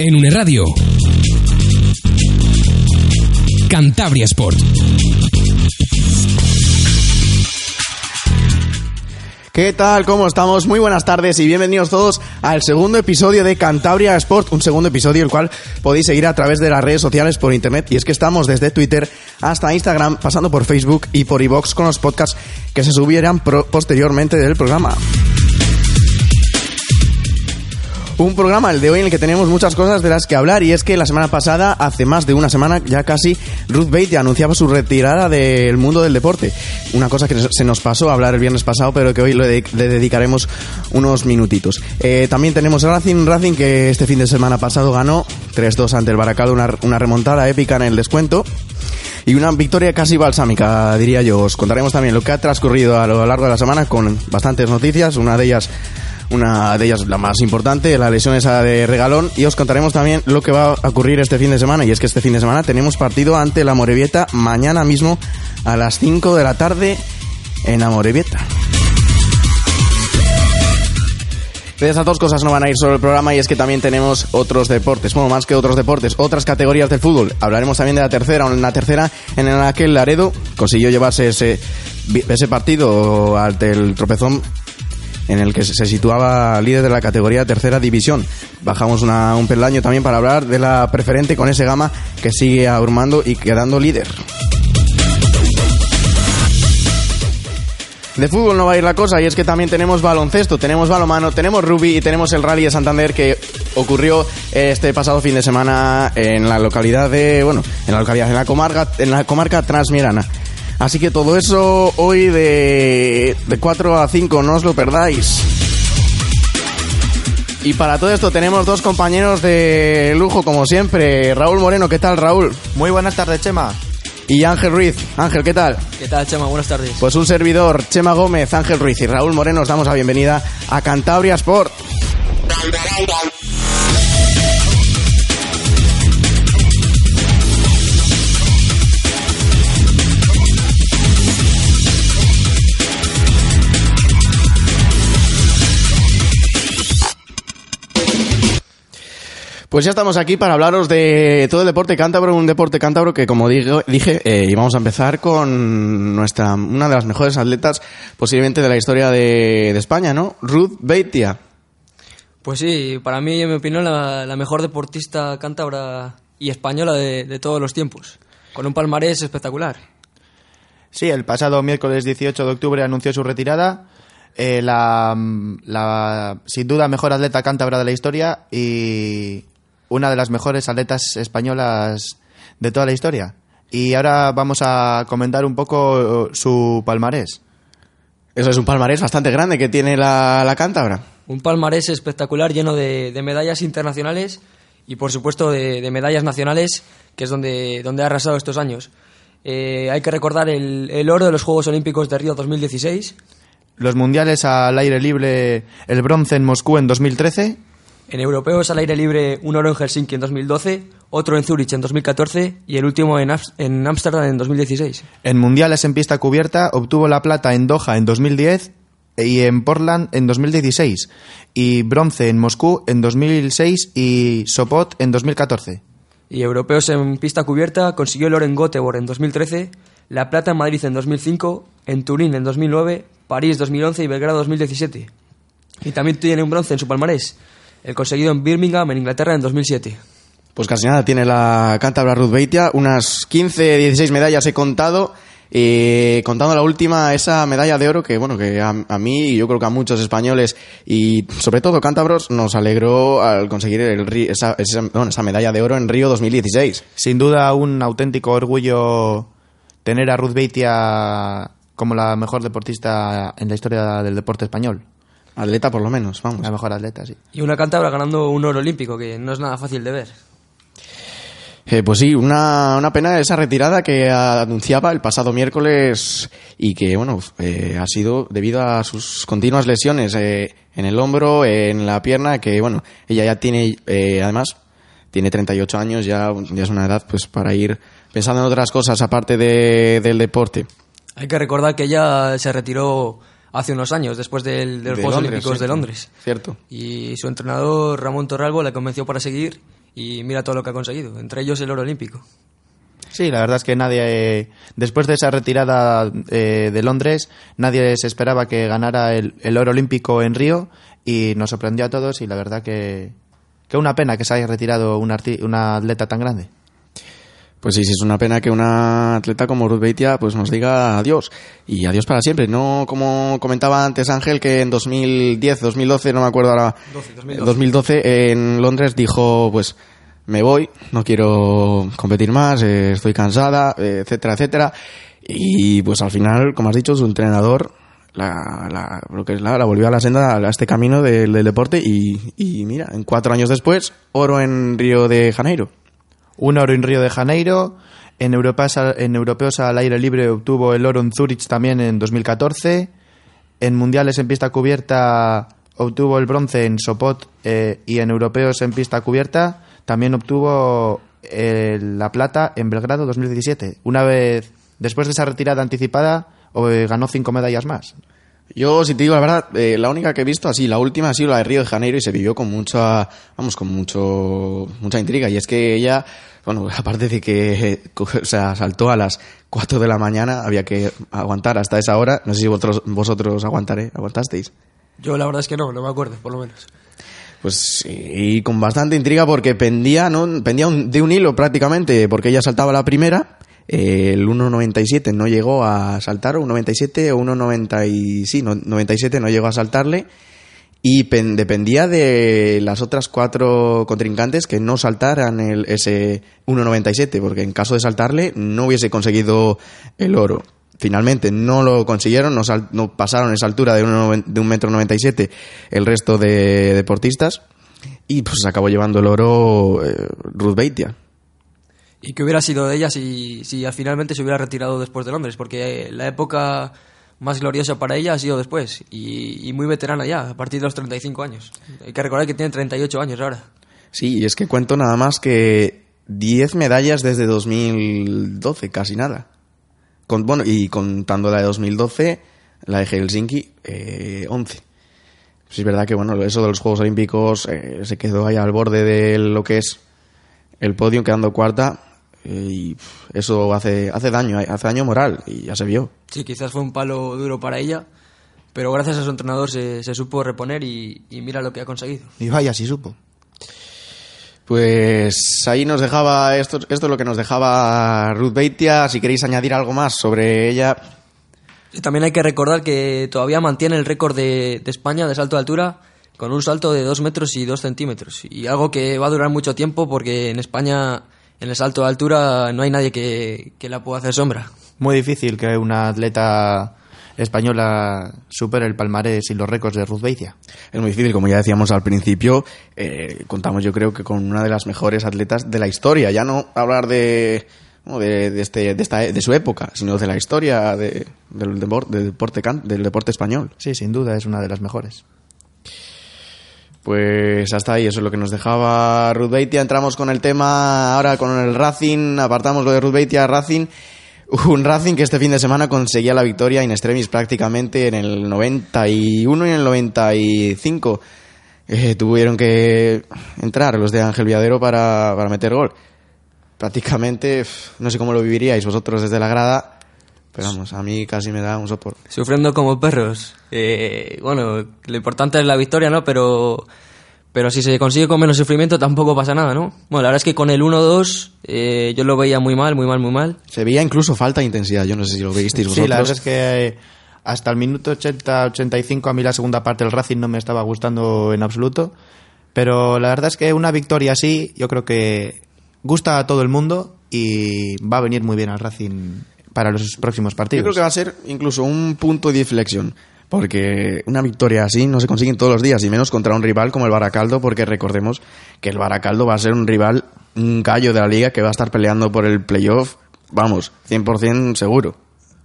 En une radio. Cantabria Sport. ¿Qué tal? ¿Cómo estamos? Muy buenas tardes y bienvenidos todos al segundo episodio de Cantabria Sport, un segundo episodio el cual podéis seguir a través de las redes sociales por internet y es que estamos desde Twitter hasta Instagram, pasando por Facebook y por iVox con los podcasts que se subirán posteriormente del programa. Un programa, el de hoy, en el que tenemos muchas cosas de las que hablar. Y es que la semana pasada, hace más de una semana ya casi, Ruth Bate anunciaba su retirada del mundo del deporte. Una cosa que se nos pasó a hablar el viernes pasado, pero que hoy le, dedicaremos unos minutitos. Eh, también tenemos Racing, Racing que este fin de semana pasado ganó 3-2 ante el Baracaldo, una, una remontada épica en el descuento y una victoria casi balsámica, diría yo. Os contaremos también lo que ha transcurrido a lo largo de la semana con bastantes noticias, una de ellas una de ellas, la más importante, la lesión esa de regalón. Y os contaremos también lo que va a ocurrir este fin de semana. Y es que este fin de semana tenemos partido ante la Morevieta mañana mismo a las 5 de la tarde en Amorebieta. De esas dos cosas no van a ir sobre el programa y es que también tenemos otros deportes, bueno, más que otros deportes, otras categorías del fútbol. Hablaremos también de la tercera, en la tercera en la que el Laredo consiguió llevarse ese, ese partido ante el tropezón en el que se situaba líder de la categoría tercera división. Bajamos un peldaño también para hablar de la preferente con ese gama que sigue abrumando y quedando líder. De fútbol no va a ir la cosa y es que también tenemos baloncesto, tenemos balomano, tenemos rugby y tenemos el rally de Santander que ocurrió este pasado fin de semana en la localidad de, bueno, en la localidad, en la comarca, en la comarca transmirana. Así que todo eso hoy de, de 4 a 5, no os lo perdáis. Y para todo esto tenemos dos compañeros de lujo, como siempre. Raúl Moreno, ¿qué tal, Raúl? Muy buenas tardes, Chema. Y Ángel Ruiz. Ángel, ¿qué tal? ¿Qué tal, Chema? Buenas tardes. Pues un servidor, Chema Gómez, Ángel Ruiz y Raúl Moreno, os damos la bienvenida a Cantabria Sport. Pues ya estamos aquí para hablaros de todo el deporte cántabro, un deporte cántabro que, como digo, dije, eh, íbamos a empezar con nuestra una de las mejores atletas posiblemente de la historia de, España, ¿no? Ruth Beitia. Pues sí, para mí, en mi opinión, la, mejor deportista cántabra y española de, todos los tiempos, con un palmarés espectacular. Sí, el pasado miércoles 18 de octubre anunció su retirada. Eh, la, la, sin duda mejor atleta cántabra de la historia y una de las mejores atletas españolas de toda la historia. Y ahora vamos a comentar un poco su palmarés. Eso es un palmarés bastante grande que tiene la, la cántabra. Un palmarés espectacular lleno de, medallas internacionales y por supuesto de, medallas nacionales, que es donde, donde ha arrasado estos años. Eh, hay que recordar el, el, oro de los Juegos Olímpicos de Río 2016. Los mundiales al aire libre, el bronce en Moscú en 2013 en europeos al aire libre, un oro en Helsinki en 2012, otro en Zurich en 2014 y el último en Ámsterdam en 2016. En mundiales en pista cubierta obtuvo la plata en Doha en 2010 y en Portland en 2016 y bronce en Moscú en 2006 y Sopot en 2014. Y europeos en pista cubierta consiguió el oro en Göteborg en 2013, la plata en Madrid en 2005, en Turín en 2009, París 2011 y Belgrado 2017. Y también tiene un bronce en su palmarés el conseguido en Birmingham, en Inglaterra, en 2007. Pues casi nada, tiene la cántabra Ruth Beitia, unas 15, 16 medallas he contado, y contando la última, esa medalla de oro que, bueno, que a, mí y yo creo que a muchos españoles y sobre todo cántabros nos alegró al conseguir esa, esa, medalla de oro en Río 2016. Sin duda un auténtico orgullo tener a Ruth Beitia como la mejor deportista en la historia del deporte español. Atleta por lo menos, vamos. La mejor atleta, sí. Y una cántabra ganando un oro olímpico, que no es nada fácil de ver. Eh, pues sí, una, una pena esa retirada que anunciaba el pasado miércoles y que, bueno, eh, ha sido debido a sus continuas lesiones eh, en el hombro, en la pierna, que, bueno, ella ya tiene, además, tiene 38 años, ya, ya es una edad pues para ir pensando en otras cosas aparte de, del deporte. Hay que recordar que ella se retiró hace unos años, después del, de los Juegos Olímpicos de Londres. Cierto. Y su entrenador, Ramón Torralbo, le convenció para seguir y mira todo lo que ha conseguido, entre ellos el oro olímpico. Sí, la verdad es que nadie, eh, después de esa retirada eh, de Londres, nadie se esperaba que ganara el, el oro olímpico en Río y nos sorprendió a todos y la verdad que, que una pena que se haya retirado un, arti- una atleta tan grande. Pues sí, sí, es una pena que una atleta como Ruth Beitia pues nos diga adiós y adiós para siempre. No como comentaba antes Ángel que en 2010, 2012, no me acuerdo ahora, 2012. 2012 en Londres dijo pues me voy, no quiero competir más, eh, estoy cansada, eh, etcétera, etcétera. Y pues al final, como has dicho, su entrenador la, la, lo que es la, la volvió a la senda, a este camino del, del deporte y, y mira, en cuatro años después, oro en Río de Janeiro. Un oro en Río de Janeiro. En, Europas- en europeos al aire libre obtuvo el oro en Zurich también en 2014. En mundiales en pista cubierta obtuvo el bronce en Sopot eh, y en europeos en pista cubierta también obtuvo eh, la plata en Belgrado 2017. Una vez después de esa retirada anticipada eh, ganó cinco medallas más. Yo, si te digo la verdad, eh, la única que he visto así, la última ha sido la de Río de Janeiro y se vivió con mucha, vamos, con mucho, mucha intriga. Y es que ella, bueno, aparte de que, o sea, saltó a las 4 de la mañana, había que aguantar hasta esa hora. No sé si vosotros, vosotros aguantaré, aguantasteis. Yo la verdad es que no, no me acuerdo, por lo menos. Pues sí, con bastante intriga porque pendía, ¿no? Pendía un- de un hilo prácticamente, porque ella saltaba la primera, el 1.97 no llegó a saltar, o 1.97 o 1.90 y sí, no, 97 no llegó a saltarle, y pen- dependía de las otras cuatro contrincantes que no saltaran el, ese 1.97, porque en caso de saltarle no hubiese conseguido el oro. Finalmente no lo consiguieron, no, sal- no pasaron esa altura de un, de un metro 97 el resto de deportistas y pues acabó llevando el oro eh, Ruth Beitia. ¿Y qué hubiera sido de ella si, si al finalmente se hubiera retirado después de Londres? Porque la época más gloriosa para ella ha sido después y, y muy veterana ya, a partir de los 35 años. Hay que recordar que tiene 38 años ahora. Sí, y es que cuento nada más que 10 medallas desde 2012, casi nada. Con, bueno, y contando la de 2012, la de Helsinki, eh, 11. Pues es verdad que bueno, eso de los Juegos Olímpicos eh, se quedó ahí al borde de lo que es el podio, quedando cuarta. Eh, y eso hace, hace daño, hace daño moral, y ya se vio. Sí, quizás fue un palo duro para ella, pero gracias a su entrenador se, se supo reponer y, y mira lo que ha conseguido. Y vaya, si supo. Pues ahí nos dejaba, esto, esto es lo que nos dejaba Ruth Beitia. Si queréis añadir algo más sobre ella, Y también hay que recordar que todavía mantiene el récord de, de España de salto de altura con un salto de 2 metros y 2 centímetros. Y algo que va a durar mucho tiempo porque en España, en el salto de altura, no hay nadie que, que la pueda hacer sombra. Muy difícil que una atleta española supere el palmarés y los récords de Ruth Beitia. Es muy difícil, como ya decíamos al principio, eh, contamos yo creo que con una de las mejores atletas de la historia, ya no hablar de, de, de este, de, esta, de su época, sino de la historia de- del, depor- del deporte, can- del deporte español. Sí, sin duda es una de las mejores. Pues hasta ahí, eso es lo que nos dejaba Ruth Beitia. Entramos con el tema ahora con el Racing, apartamos lo de Ruth Beitia, Racing. Un Racing que este fin de semana conseguía la victoria in extremis prácticamente en el 91 y en el 95. Eh, tuvieron que entrar los de Ángel Viadero para, para meter gol. Prácticamente, no sé cómo lo viviríais vosotros desde la grada, pero vamos, a mí casi me da un sopor. Sufriendo como perros. Eh, bueno, lo importante es la victoria, ¿no? Pero, pero si se consigue con menos sufrimiento tampoco pasa nada, ¿no? Bueno, la verdad es que con el 1-2 eh, yo lo veía muy mal, muy mal, muy mal. Se veía incluso falta de intensidad, yo no sé si lo visteis vosotros. Sí, la verdad es que eh, hasta el minuto 80-85 a mí la segunda parte del Racing no me estaba gustando en absoluto. Pero la verdad es que una victoria así yo creo que gusta a todo el mundo y va a venir muy bien al Racing para los próximos Yo partidos. creo que va a ser incluso un punto de inflexión. Porque una victoria así no se consigue todos los días, y menos contra un rival como el Baracaldo, porque recordemos que el Baracaldo va a ser un rival, un gallo de la liga que va a estar peleando por el playoff, vamos, 100% seguro.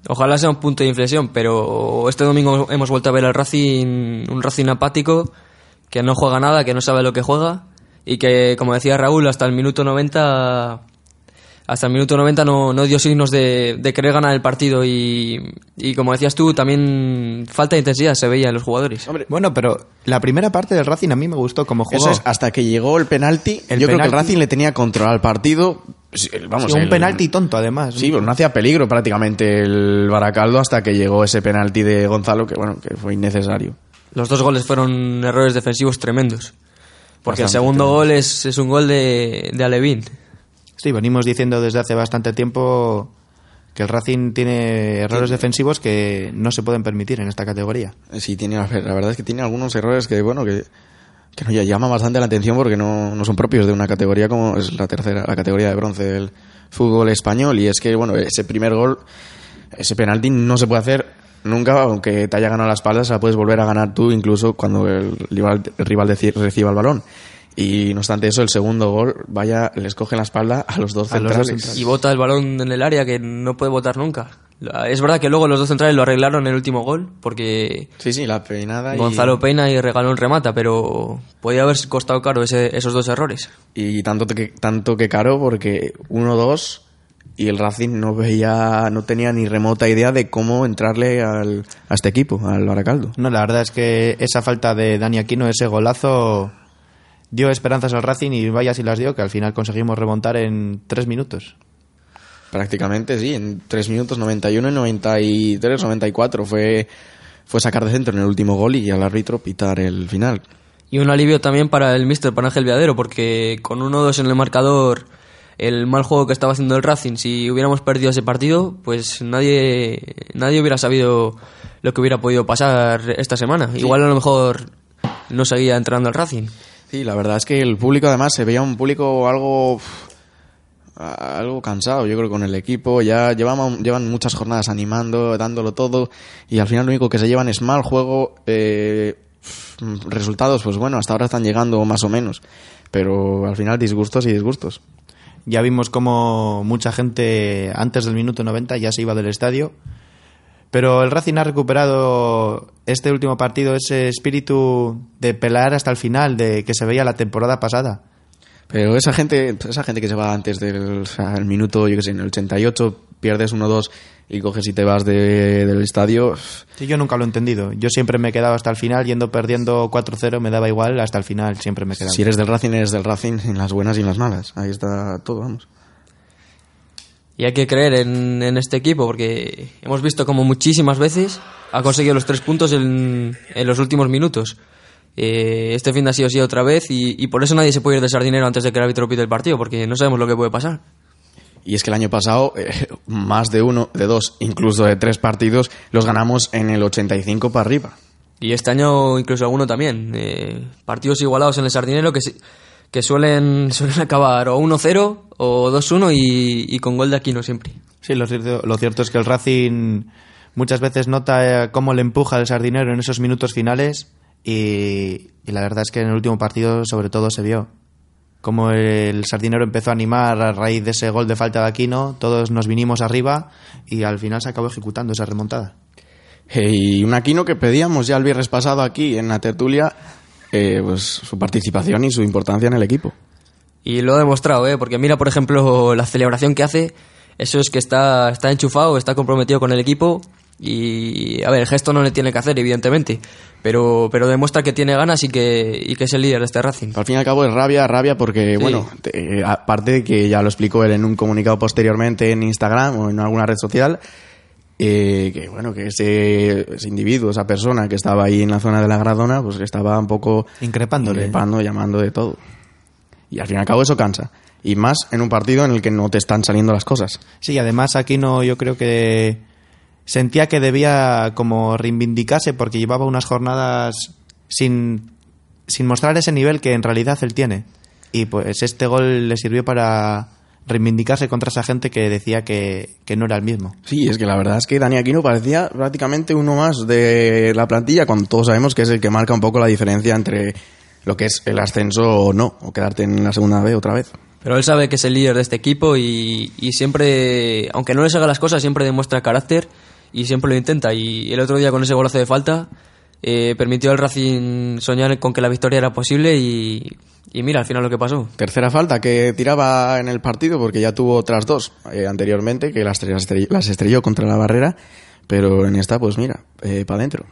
Ojalá sea un punto de inflexión, pero este domingo hemos vuelto a ver al Racing, un Racing apático, que no juega nada, que no sabe lo que juega, y que, como decía Raúl, hasta el minuto 90 hasta el minuto 90 no, no dio signos de, de querer ganar el partido y, y como decías tú, también falta de intensidad se veía en los jugadores. Bueno, pero la primera parte del Racing a mí me gustó como jugó. Eso es, hasta que llegó el penalti, El yo creo que el Racing le tenía controlado el partido. Vamos, Sí, un el- penalti tonto además. Sí, pues no hacía peligro prácticamente el Baracaldo hasta que llegó ese penalti de Gonzalo que bueno, que fue innecesario. Los dos goles fueron errores defensivos tremendos. Porque el segundo gol es, es un gol de, de Alevín. Sí, venimos diciendo desde hace bastante tiempo que el Racing tiene errores defensivos que no se pueden permitir en esta categoría. Sí, tiene, la verdad es que tiene algunos errores que, bueno, que, que nos llaman bastante la atención porque no, no son propios de una categoría como es la tercera, la categoría de bronce del fútbol español. Y es que, bueno, ese primer gol, ese penalti no se puede hacer nunca, aunque te haya ganado la espalda, se la puedes volver a ganar tú incluso cuando el rival, el rival reciba el balón. Y no obstante eso, el segundo gol, vaya, les coge la espalda a los dos A los centrales. dos centrales. Y bota el balón en el área que no puede botar nunca. Es verdad que luego los dos centrales lo arreglaron en el último gol porque Sí, sí, la peinada. y- Gonzalo peina y Regalón remata, pero podía haber costado caro ese- esos dos errores. Y tanto que, tanto que caro porque 1-2 y el Racing no veía, no tenía ni remota idea de cómo entrarle al, a este equipo, al Baracaldo. No, la verdad es que esa falta de Dani Aquino, ese golazo, dio esperanzas al Racing y vaya si las dio, que al final conseguimos remontar en tres minutos. Prácticamente, sí, en 3 minutos 91 y 93, 94 fue, fue sacar de centro en el último gol y al árbitro pitar el final. Y un alivio también para el míster, para Ángel Viadero, porque con 1-2 en el marcador, el mal juego que estaba haciendo el Racing, si hubiéramos perdido ese partido, pues nadie, nadie hubiera sabido lo que hubiera podido pasar esta semana. Igual a lo mejor no seguía entrando el Racing. Sí, la verdad es que el público además se veía un público algo algo cansado, yo creo, con el equipo. Ya llevamos, llevan muchas jornadas animando, dándolo todo, y al final lo único que se llevan es mal juego. eh, resultados, pues bueno, hasta ahora están llegando más o menos, pero al final disgustos y disgustos. Ya vimos como mucha gente antes del minuto 90 ya se iba del estadio. Pero el Racing ha recuperado este último partido ese espíritu de pelear hasta el final, de que se veía la temporada pasada. Pero esa gente, esa gente que se va antes del o sea, el minuto, yo que sé, en el 88, pierdes 1-2 y coges y te vas de- del estadio. Sí, yo nunca lo he entendido. Yo siempre me he quedado hasta el final, yendo perdiendo 4-0, me daba igual, hasta el final siempre me he quedado. Si eres del Racing, eres del Racing en las buenas y en las malas. Ahí está todo, vamos. Y hay que creer en, en este equipo, porque hemos visto como muchísimas veces ha conseguido los tres puntos en, en los últimos minutos. Eh, este fin de ha sido así otra vez y, y por eso nadie se puede ir de sardinero antes de que el árbitro pite el partido, porque no sabemos lo que puede pasar. Y es que el año pasado, eh, más de uno, de dos, incluso de tres partidos, los ganamos en el 85 para arriba. Y este año incluso alguno también. Eh, partidos igualados en el Sardinero que, se- que suelen, suelen acabar o 1-0 o 2-1 y, y con gol de Aquino siempre. Sí, lo cierto, lo cierto es que el Racing muchas veces nota eh, cómo le empuja el sardinero en esos minutos finales y, y la verdad es que en el último partido sobre todo se vio como el sardinero empezó a animar a raíz de ese gol de falta de Aquino, todos nos vinimos arriba y al final se acabó ejecutando esa remontada. Eh, y un Aquino que pedíamos ya el viernes pasado aquí en la tertulia, eh, pues su participación y su importancia en el equipo. Y lo ha demostrado, ¿eh? porque mira, por ejemplo, la celebración que hace. Eso es que está, está enchufado, está comprometido con el equipo. Y, a ver, el gesto no le tiene que hacer, evidentemente. Pero, pero demuestra que tiene ganas y que, y que es el líder de este Racing. Al fin y al cabo es rabia, rabia porque, Sí. bueno, te- eh, aparte de que ya lo explicó él en un comunicado posteriormente en Instagram o en alguna red social, eh, que bueno, que ese, ese individuo, esa persona que estaba ahí en la zona de la Gradona, pues que estaba un poco Increpándole. increpando, llamando de todo. Y al fin y al cabo eso cansa. Y más en un partido en el que no te están saliendo las cosas. Sí, además Aquino yo creo que sentía que debía como reivindicarse porque llevaba unas jornadas sin, sin mostrar ese nivel que en realidad él tiene. Y pues este gol le sirvió para reivindicarse contra esa gente que decía que, que no era el mismo. Sí, es que la verdad es que Dani Aquino parecía prácticamente uno más de la plantilla, cuando todos sabemos que es el que marca un poco la diferencia entre lo que es el ascenso o no, o quedarte en la segunda B otra vez. Pero él sabe que es el líder de este equipo y, y siempre, aunque no les haga las cosas, siempre demuestra carácter y siempre lo intenta. Y el otro día con ese golazo de falta eh, permitió al Racing soñar con que la victoria era posible y, Y mira, al final lo que pasó. Tercera falta que tiraba en el partido porque ya tuvo otras dos eh, anteriormente que las, estrelló contra la barrera, pero en esta pues mira, eh, para adentro.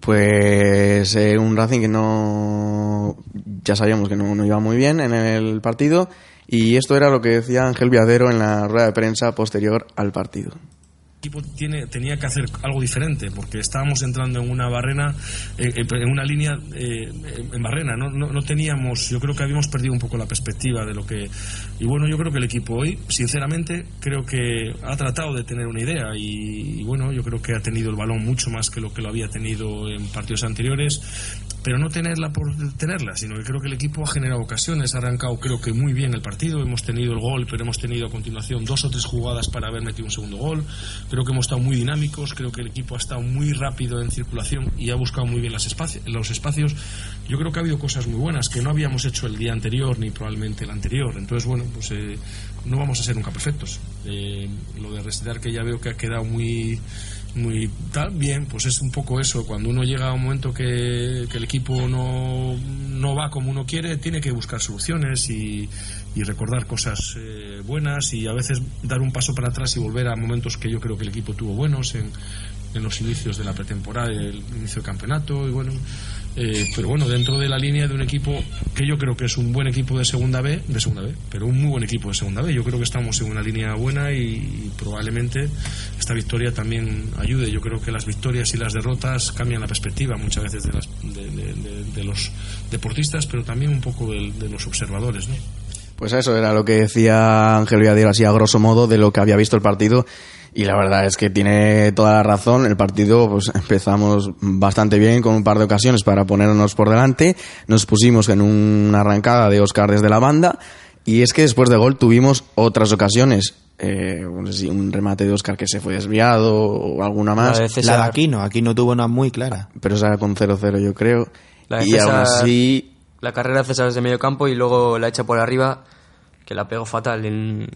Pues eh, un Racing que no ya sabíamos que no, no iba muy bien en el partido y esto era lo que decía Ángel Viadero en la rueda de prensa posterior al partido equipo tiene, tenía que hacer algo diferente porque estábamos entrando en una barrena, eh, eh, en una línea eh, en barrena. No, no, no, teníamos, yo creo que habíamos perdido un poco la perspectiva de lo que. Y bueno, yo creo que el equipo hoy, sinceramente, creo que ha tratado de tener una idea y, y bueno, yo creo que ha tenido el balón mucho más que lo que lo había tenido en partidos anteriores pero no tenerla por tenerla, sino que creo que el equipo ha generado ocasiones, ha arrancado creo que muy bien el partido, hemos tenido el gol, pero hemos tenido a continuación dos o tres jugadas para haber metido un segundo gol, creo que hemos estado muy dinámicos, creo que el equipo ha estado muy rápido en circulación y ha buscado muy bien los espacios, yo creo que ha habido cosas muy buenas que no habíamos hecho el día anterior ni probablemente el anterior, entonces bueno, pues eh, no vamos a ser nunca perfectos, eh, lo de restear que ya veo que ha quedado muy muy bien, pues es un poco eso. Cuando uno llega a un momento que, que el equipo no, no, va como uno quiere, tiene que buscar soluciones y, y recordar cosas eh, buenas y a veces dar un paso para atrás y volver a momentos que yo creo que el equipo tuvo buenos en, en los inicios de la pretemporada, el inicio del campeonato y bueno. Eh, pero bueno, dentro de la línea de un equipo que yo creo que es un buen equipo de segunda B, de segunda B, pero un muy buen equipo de segunda B. Yo creo que estamos en una línea buena y, probablemente esta victoria también ayude. Yo creo que las victorias y las derrotas cambian la perspectiva muchas veces de, las, de, los deportistas, pero también un poco de, los observadores, ¿no? Pues eso era lo que decía Ángel Villadero así a grosso modo de lo que había visto el partido y la verdad es que tiene toda la razón. El partido pues empezamos bastante bien con un par de ocasiones para ponernos por delante. Nos pusimos en una arrancada de Oscar desde la banda y es que después de gol tuvimos otras ocasiones. Eh, no sé si un remate de Oscar que se fue desviado o alguna más. La de, César, la de Aquino, aquí no tuvo una muy clara. Pero esa con 0-0 yo creo. La de y César, aún así... La carrera de César desde medio campo y luego la echa por arriba, que la pegó fatal en,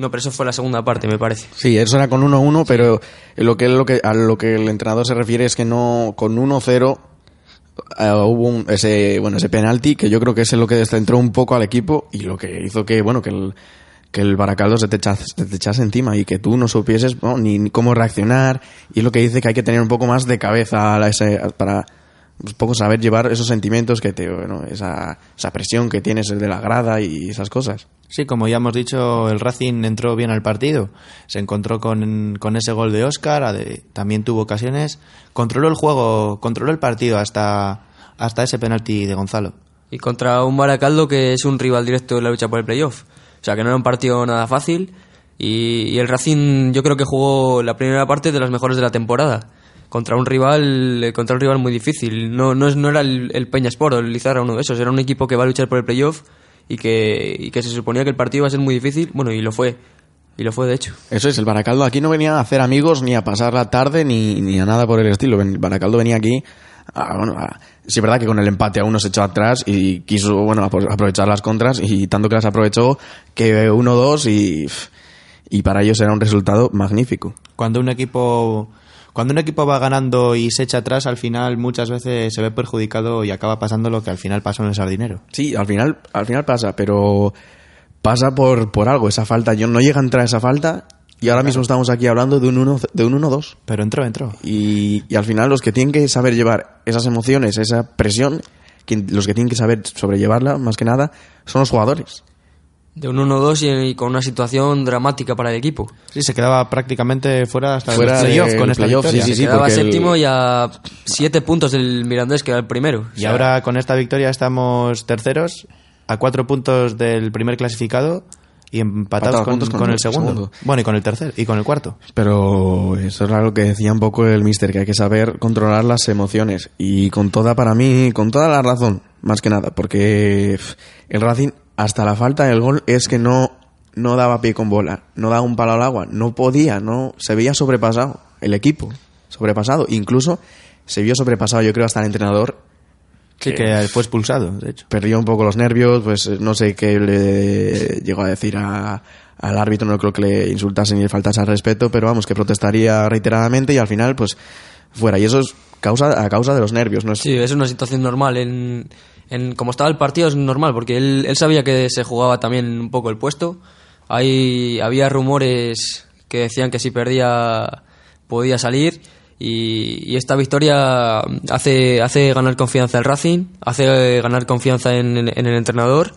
no, pero eso fue la segunda parte, me parece. Sí, eso era con 1-1, pero lo que, lo que, a lo que el entrenador se refiere es que no con 1-0 uh, hubo un, ese bueno ese penalti que yo creo que es lo que descentró un poco al equipo y lo que hizo que bueno que el que el Baracaldo se te, echase, se te echase encima y que tú no supieses ¿no? Ni, ni, cómo reaccionar y es lo que dice que hay que tener un poco más de cabeza a ese, para un poco saber llevar esos sentimientos que te bueno, esa, esa presión que tienes de la grada y esas cosas. Sí, como ya hemos dicho, el Racing entró bien al partido. Se encontró con, con ese gol de Oscar, también tuvo ocasiones. Controló el juego, controló el partido hasta, hasta ese penalti de Gonzalo. Y contra un Baracaldo que es un rival directo en la lucha por el playoff. O sea que no era un partido nada fácil. Y, y el Racing yo creo que jugó la primera parte de las mejores de la temporada contra un rival contra un rival muy difícil. No, no, no era el, el Peña Sport o el Lizarra uno de esos, era un equipo que va a luchar por el playoff y que, y que se suponía que el partido iba a ser muy difícil, bueno, y lo fue. Y lo fue, de hecho. Eso es, el Baracaldo aquí no venía a hacer amigos ni a pasar la tarde ni, ni a nada por el estilo. El Baracaldo venía aquí a, bueno, a, sí es verdad que con el empate a uno se echó atrás y quiso bueno aprovechar las contras y tanto que las aprovechó que 1-2 y, y para ellos era un resultado magnífico. Cuando un equipo cuando un equipo va ganando y se echa atrás, al final muchas veces se ve perjudicado y acaba pasando lo que al final pasó en el sardinero. Sí, al final, al final pasa, pero pasa por, por algo, esa falta. Yo no llega a entrar esa falta y ahora mismo estamos aquí hablando de un 1-2. De un 1 pero entró, entró. Y, y, al final los que tienen que saber llevar esas emociones, esa presión, los que tienen que saber sobrellevarla, más que nada, son los jugadores de un 1-2 y, y, con una situación dramática para el equipo. Sí, se quedaba prácticamente fuera hasta fuera el playoff con esta playoff, victoria. Sí, sí, se quedaba séptimo el... y a siete puntos del Mirandés, que era el primero. Y o sea, ahora con esta victoria estamos terceros, a cuatro puntos del primer clasificado y empatados con, con, con, el segundo. segundo. Bueno, y con el tercer y con el cuarto. Pero eso es lo que decía un poco el mister, que hay que saber controlar las emociones. Y con toda, para mí, con toda la razón, más que nada, porque el Racing hasta la falta del gol es que no, no daba pie con bola, no daba un palo al agua, no podía, no se veía sobrepasado el equipo, sobrepasado, incluso se vio sobrepasado, yo creo hasta el entrenador Sí, que, que fue expulsado, de hecho. Perdió un poco los nervios, pues no sé qué le llegó a decir a, al árbitro, no creo que le insultase ni le faltase al respeto, pero vamos, que protestaría reiteradamente y al final, pues fuera. Y eso es causa, a causa de los nervios, ¿no? Es... Sí, es una situación normal en, en, como estaba el partido es normal, porque él, sabía que se jugaba también un poco el puesto. Hay, había rumores que decían que si perdía podía salir y, esta victoria hace, hace ganar confianza al Racing, hace ganar confianza en, el entrenador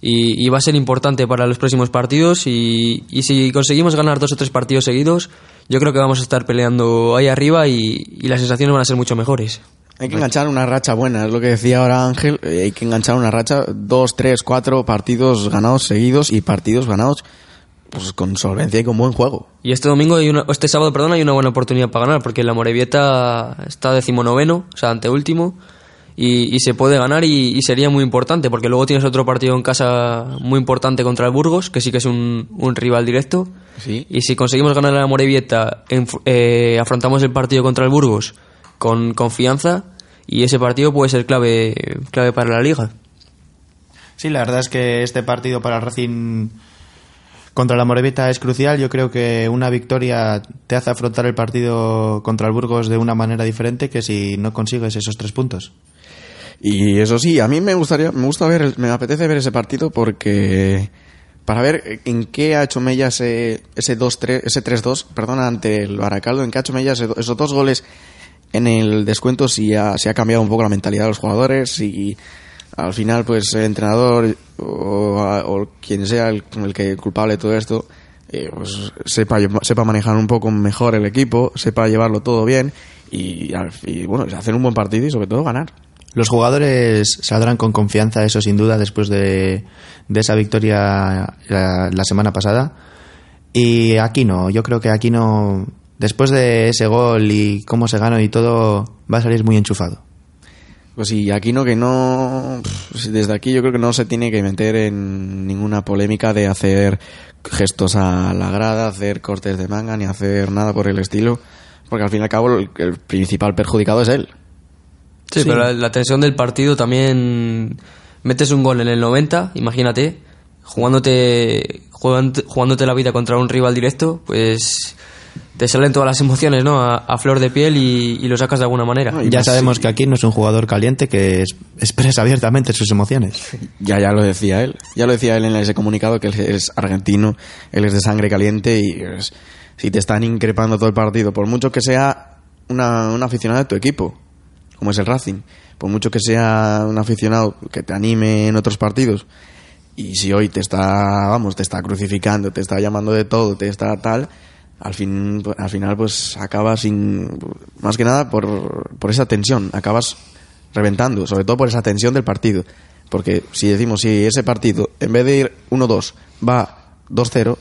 y, va a ser importante para los próximos partidos y, y si conseguimos ganar dos o tres partidos seguidos, yo creo que vamos a estar peleando ahí arriba y las sensaciones van a ser mucho mejores. Hay que enganchar una racha buena, es lo que decía ahora Ángel. eh, hay que enganchar una racha, dos, tres, cuatro partidos ganados seguidos y partidos ganados pues con solvencia y con buen juego. Y este domingo, hay una, este sábado, perdón, hay una buena oportunidad para ganar, porque la Morevieta está decimonoveno, o sea, anteúltimo, y, y se puede ganar y, y sería muy importante, porque luego tienes otro partido en casa muy importante contra el Burgos, que sí que es un, un rival directo. Sí. Y si conseguimos ganar a la Morevieta, en- eh, afrontamos el partido contra el Burgos con confianza, y ese partido puede ser clave, clave para la liga. Sí, la verdad es que este partido para el Racing contra la Morevita es crucial. Yo creo que una victoria te hace afrontar el partido contra el Burgos de una manera diferente que si no consigues esos tres puntos. Y eso sí, a mí me gustaría, me gusta ver, me apetece ver ese partido porque para ver en qué ha hecho Mella ese, ese 2-3, ese 3-2, perdona, ante el Baracaldo, en qué ha hecho Mella ese- esos dos goles en el descuento, si ha, si ha cambiado un poco la mentalidad de los jugadores, si al final pues el entrenador o, quien sea el, el que culpable de todo esto, eh, pues sepa, sepa manejar un poco mejor el equipo, sepa llevarlo todo bien y, y, bueno, hacer un buen partido y sobre todo ganar. Los jugadores saldrán con confianza, eso sin duda, después de, de esa victoria la, la semana pasada. Y aquí no, yo creo que aquí no, después de ese gol y cómo se ganó y todo, va a salir muy enchufado. Pues sí, aquí no que no. Desde aquí yo creo que no se tiene que meter en ninguna polémica de hacer gestos a la grada, hacer cortes de manga, ni hacer nada por el estilo. Porque al fin y al cabo el, el principal perjudicado es él. Sí, pero la, la tensión del partido también metes un gol en el 90, imagínate, jugándote, jugándote, jugándote la vida contra un rival directo, pues te salen todas las emociones, ¿no? A, a flor de piel y, y lo sacas de alguna manera. No, Ya más sabemos que aquí no es un jugador caliente que es- expresa abiertamente sus emociones. Ya, ya lo decía él. Ya lo decía él en ese comunicado que él es argentino, él es de sangre caliente y es- si te están increpando todo el partido, por mucho que sea una, un aficionado de tu equipo, como es el Racing, por mucho que sea un aficionado que te anime en otros partidos, y si hoy te está, vamos, te está crucificando, te está llamando de todo, te está tal, al fin, al final pues acabas sin, más que nada por, por esa tensión, acabas reventando, sobre todo por esa tensión del partido. Porque si decimos, si ese partido, en vez de ir 1-2, va 2-0,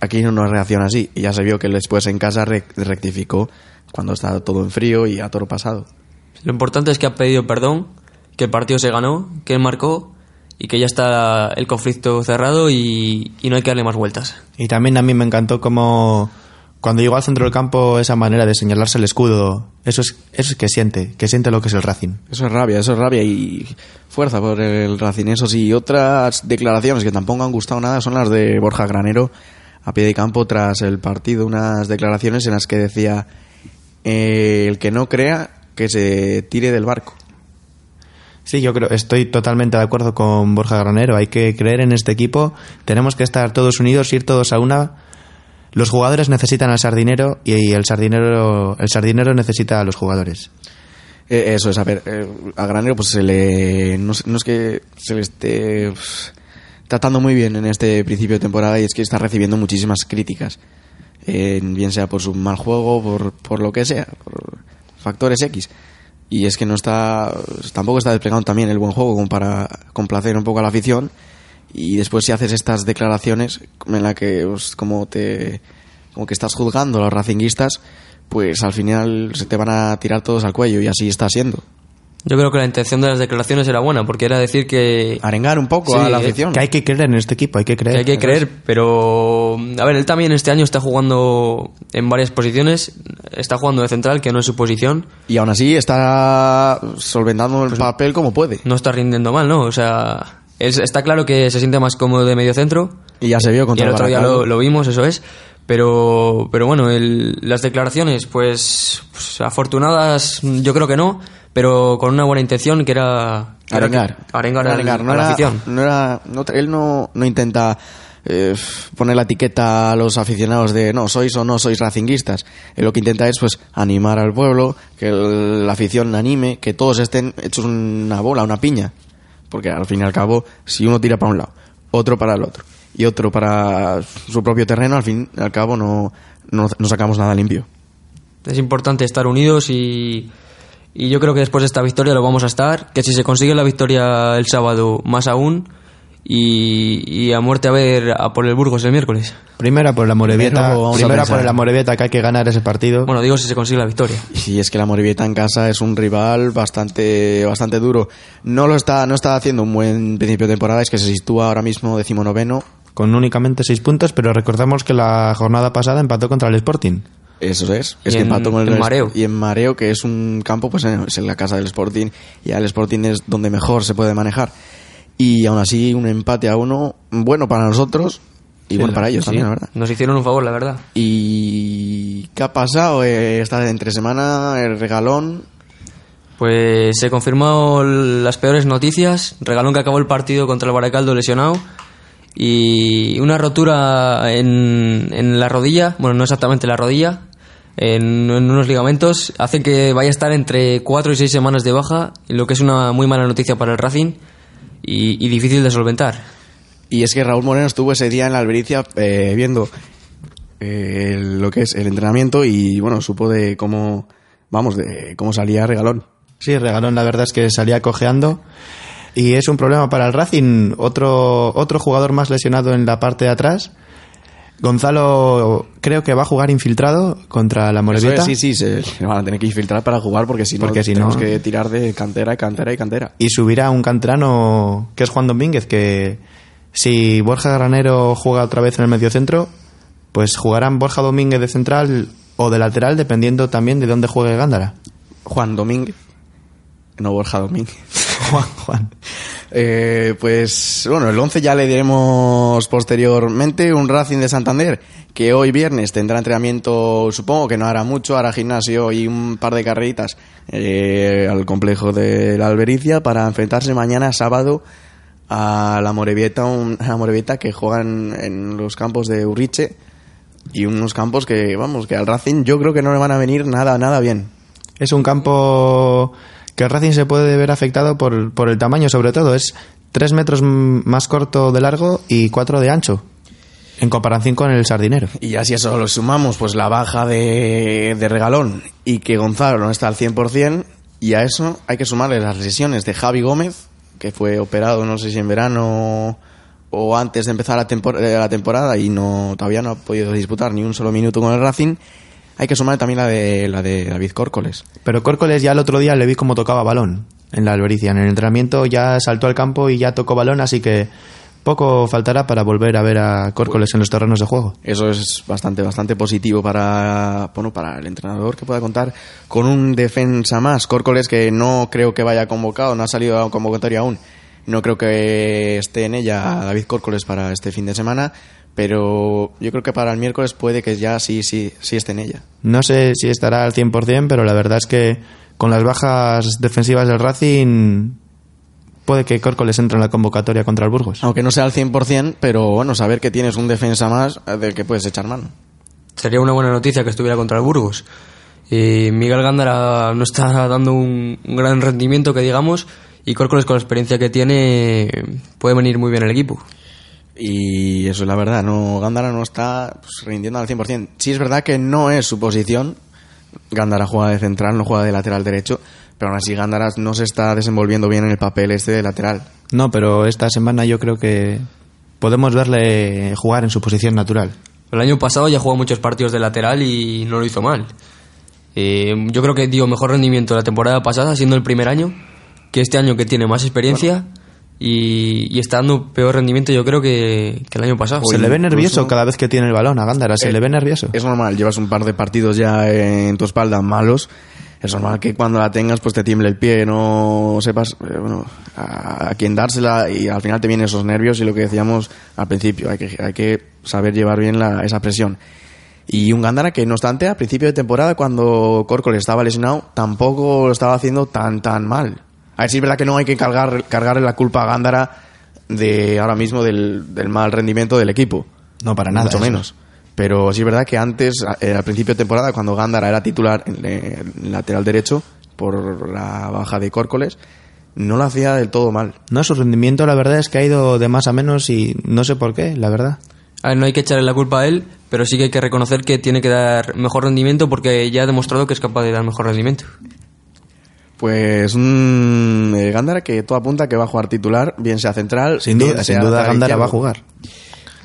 aquí no nos reacciona así. Y ya se vio que después en casa re- rectificó cuando está todo en frío y a toro pasado. Lo importante es que ha pedido perdón, que el partido se ganó, que marcó y que ya está el conflicto cerrado y, y no hay que darle más vueltas. Y también a mí me encantó como cuando llegó al centro del campo esa manera de señalarse el escudo, eso es, eso es que siente, que siente lo que es el Racing. Eso es rabia, eso es rabia y fuerza por el Racing. Eso sí, otras declaraciones que tampoco han gustado nada son las de Borja Granero a pie de campo tras el partido. Unas declaraciones en las que decía eh, el que no crea que se tire del barco. Sí, yo creo, estoy totalmente de acuerdo con Borja Granero. Hay que creer en este equipo. Tenemos que estar todos unidos, ir todos a una. Los jugadores necesitan al sardinero y el sardinero, el sardinero necesita a los jugadores. Eh, eso es, a ver, eh, a Granero pues se le... No, es- que se le esté pues, tratando muy bien en este principio de temporada y es que está recibiendo muchísimas críticas. Eh, bien sea por su mal juego, por, por lo que sea, por factores X. Y es que no está... Tampoco está desplegando también el buen juego como para complacer un poco a la afición. Y después si haces estas declaraciones en la que pues, como te... Como que estás juzgando a los racinguistas, pues al final se te van a tirar todos al cuello y así está siendo. Yo creo que la intención de las declaraciones era buena, porque era decir que, Arengar un poco Sí, a la eh, afición. Que hay que creer en este equipo, hay que que creer. hay que creer, pero a ver, él también este año está jugando en varias posiciones, está jugando de central, que no es su posición, Y aún así está solventando el papel como puede. no está rindiendo mal, ¿no? O sea, es- está claro que se siente más cómodo de medio centro, Y ya se vio y contra el otro día lo vimos, eso es. Pero, pero bueno, el- las declaraciones, pues, pues, afortunadas, yo creo que no, pero con una buena intención que era, Arengar. Arengar, al- no a la era- afición. no era- no- él no, no intenta eh, poner la etiqueta a los aficionados de no, sois o no sois racinguistas. Él lo que intenta es pues animar al pueblo, que el- la afición anime, que todos estén hechos una bola, una piña. Porque al fin y al cabo, si uno tira para un lado, otro para el otro y otro para su propio terreno, al fin y al cabo no, no, no sacamos nada limpio. Es importante estar unidos y, y yo creo que después de esta victoria lo vamos a estar. Que si se consigue la victoria el sábado, más aún. Y, y a muerte a ver a por el Burgos el miércoles. Primera por la Morevieta, primera por la Morevieta que hay que ganar ese partido. Bueno, digo si se consigue la victoria. Y es que la Morevieta en casa es un rival bastante bastante duro. No lo está no está haciendo un buen principio de temporada, es que se sitúa ahora mismo decimonoveno. con únicamente seis puntos, pero recordamos que la jornada pasada empató contra el Sporting. Eso es. Es Y que en- empató con el en Mareo. Y en Mareo, que es un campo, pues en- es en la casa del Sporting. Y el Sporting es donde mejor se puede manejar. Y aún así, un empate a uno, bueno para nosotros y bueno para ellos Sí, también, la verdad. Nos hicieron un favor, la verdad. ¿Y qué ha pasado? Eh, esta entre semana, el regalón. Pues se confirmó las peores noticias. Regalón que acabó el partido contra el Baracaldo lesionado. Y una rotura en, en la rodilla, bueno, no exactamente la rodilla, en, en unos ligamentos, hacen que vaya a estar entre 4 y 6 semanas de baja, lo que es una muy mala noticia para el Racing y, y difícil de solventar. Y es que Raúl Moreno estuvo ese día en la Albericia eh, viendo eh, lo que es el entrenamiento y bueno, supo de cómo, vamos, de cómo salía Regalón. Sí, Regalón la verdad es que salía cojeando y es un problema para el Racing. Otro, otro jugador más lesionado en la parte de atrás. Gonzalo creo que va a jugar infiltrado contra la Morevieta. es, sí, sí, se, van a tener que infiltrar para jugar porque si no Porque si tenemos no- que tirar de cantera y cantera y cantera. Y subirá un canterano que es Juan Domínguez, que si Borja Granero juega otra vez en el mediocentro, pues jugarán Borja Domínguez de central o de lateral, dependiendo también de dónde juegue Gándara. Juan Domínguez. No Borja Domínguez. Juan, Juan. Eh, pues bueno, el 11 ya le diremos posteriormente un Racing de Santander que hoy viernes tendrá entrenamiento, supongo que no hará mucho, hará gimnasio y un par de carreritas eh, al complejo de la Albericia para enfrentarse mañana sábado a la Morevieta, un- a la Morevieta que juegan en los campos de Urriche y unos campos que, vamos, que al Racing yo creo que no le van a venir nada, nada bien. Es un campo que el Racing se puede ver afectado por, por el tamaño, sobre todo. Es tres metros m- más corto de largo y cuatro de ancho, en comparación con el Sardinero. Y ya si eso lo sumamos, pues la baja de, de Regalón y que Gonzalo no está al 100%, y a eso hay que sumarle las lesiones de Javi Gómez, que fue operado no sé si en verano o antes de empezar la, tempor- eh, la temporada y no todavía no ha podido disputar ni un solo minuto con el Racing. Hay que sumarle también la de, la de David Córcoles. Pero Córcoles ya el otro día le vi cómo tocaba balón en la Albericia. En el entrenamiento ya saltó al campo y ya tocó balón, así que poco faltará para volver a ver a Córcoles en los terrenos de juego. Eso es bastante, bastante positivo para, bueno, para el entrenador que pueda contar con un defensa más. Córcoles que no creo que vaya convocado, no ha salido a convocatoria aún. No creo que esté en ella David Córcoles para este fin de semana, pero yo creo que para el miércoles puede que ya sí, sí, sí esté en ella. No sé si estará al 100%, pero la verdad es que con las bajas defensivas del Racing puede que Córcoles entre en la convocatoria contra el Burgos. Aunque no sea al 100%, pero bueno, saber que tienes un defensa más eh, del que puedes echar mano. Sería una buena noticia que estuviera contra el Burgos. Y Miguel Gándara no está dando un, un gran rendimiento, que digamos, y Córcoles con la experiencia que tiene puede venir muy bien el equipo. Y eso es la verdad, no Gándara no está pues, rindiendo al 100%. Sí es verdad que no es su posición. Gándara juega de central, no juega de lateral derecho, pero aún así Gándara no se está desenvolviendo bien en el papel este de lateral. No, pero esta semana yo creo que podemos verle jugar en su posición natural. El año pasado ya jugó muchos partidos de lateral y no lo hizo mal. Eh, yo creo que dio mejor rendimiento la temporada pasada, siendo el primer año, que este año que tiene más experiencia y, y está dando peor rendimiento yo creo que, que el año pasado. Se le ve incluso- nervioso cada vez que tiene el balón a Gándara, se Eh, le ve nervioso. Es normal, llevas un par de partidos ya en tu espalda malos. Es normal que cuando la tengas pues te tiemble el pie, no sepas eh, bueno, a, a quién dársela y al final te vienen esos nervios y lo que decíamos al principio, hay que, hay que saber llevar bien la, esa presión. Y un Gándara que no obstante a principio de temporada cuando Córcoles estaba lesionado tampoco lo estaba haciendo tan tan mal. A ver si es verdad que no hay que cargar, cargarle la culpa a Gándara de ahora mismo del, del mal rendimiento del equipo. No, para nada, Mucho eso. menos. Pero sí es verdad que antes, eh, al principio de temporada, cuando Gándara era titular en, en lateral derecho por la baja de Córcoles, no lo hacía del todo mal. No, su rendimiento la verdad es que ha ido de más a menos y no sé por qué, la verdad. A ver, no hay que echarle la culpa a él, pero sí que hay que reconocer que tiene que dar mejor rendimiento porque ya ha demostrado que es capaz de dar mejor rendimiento. Pues un eh, Gándara que todo apunta que va a jugar titular, bien sea central. Sin duda, sin duda Gándara va a jugar.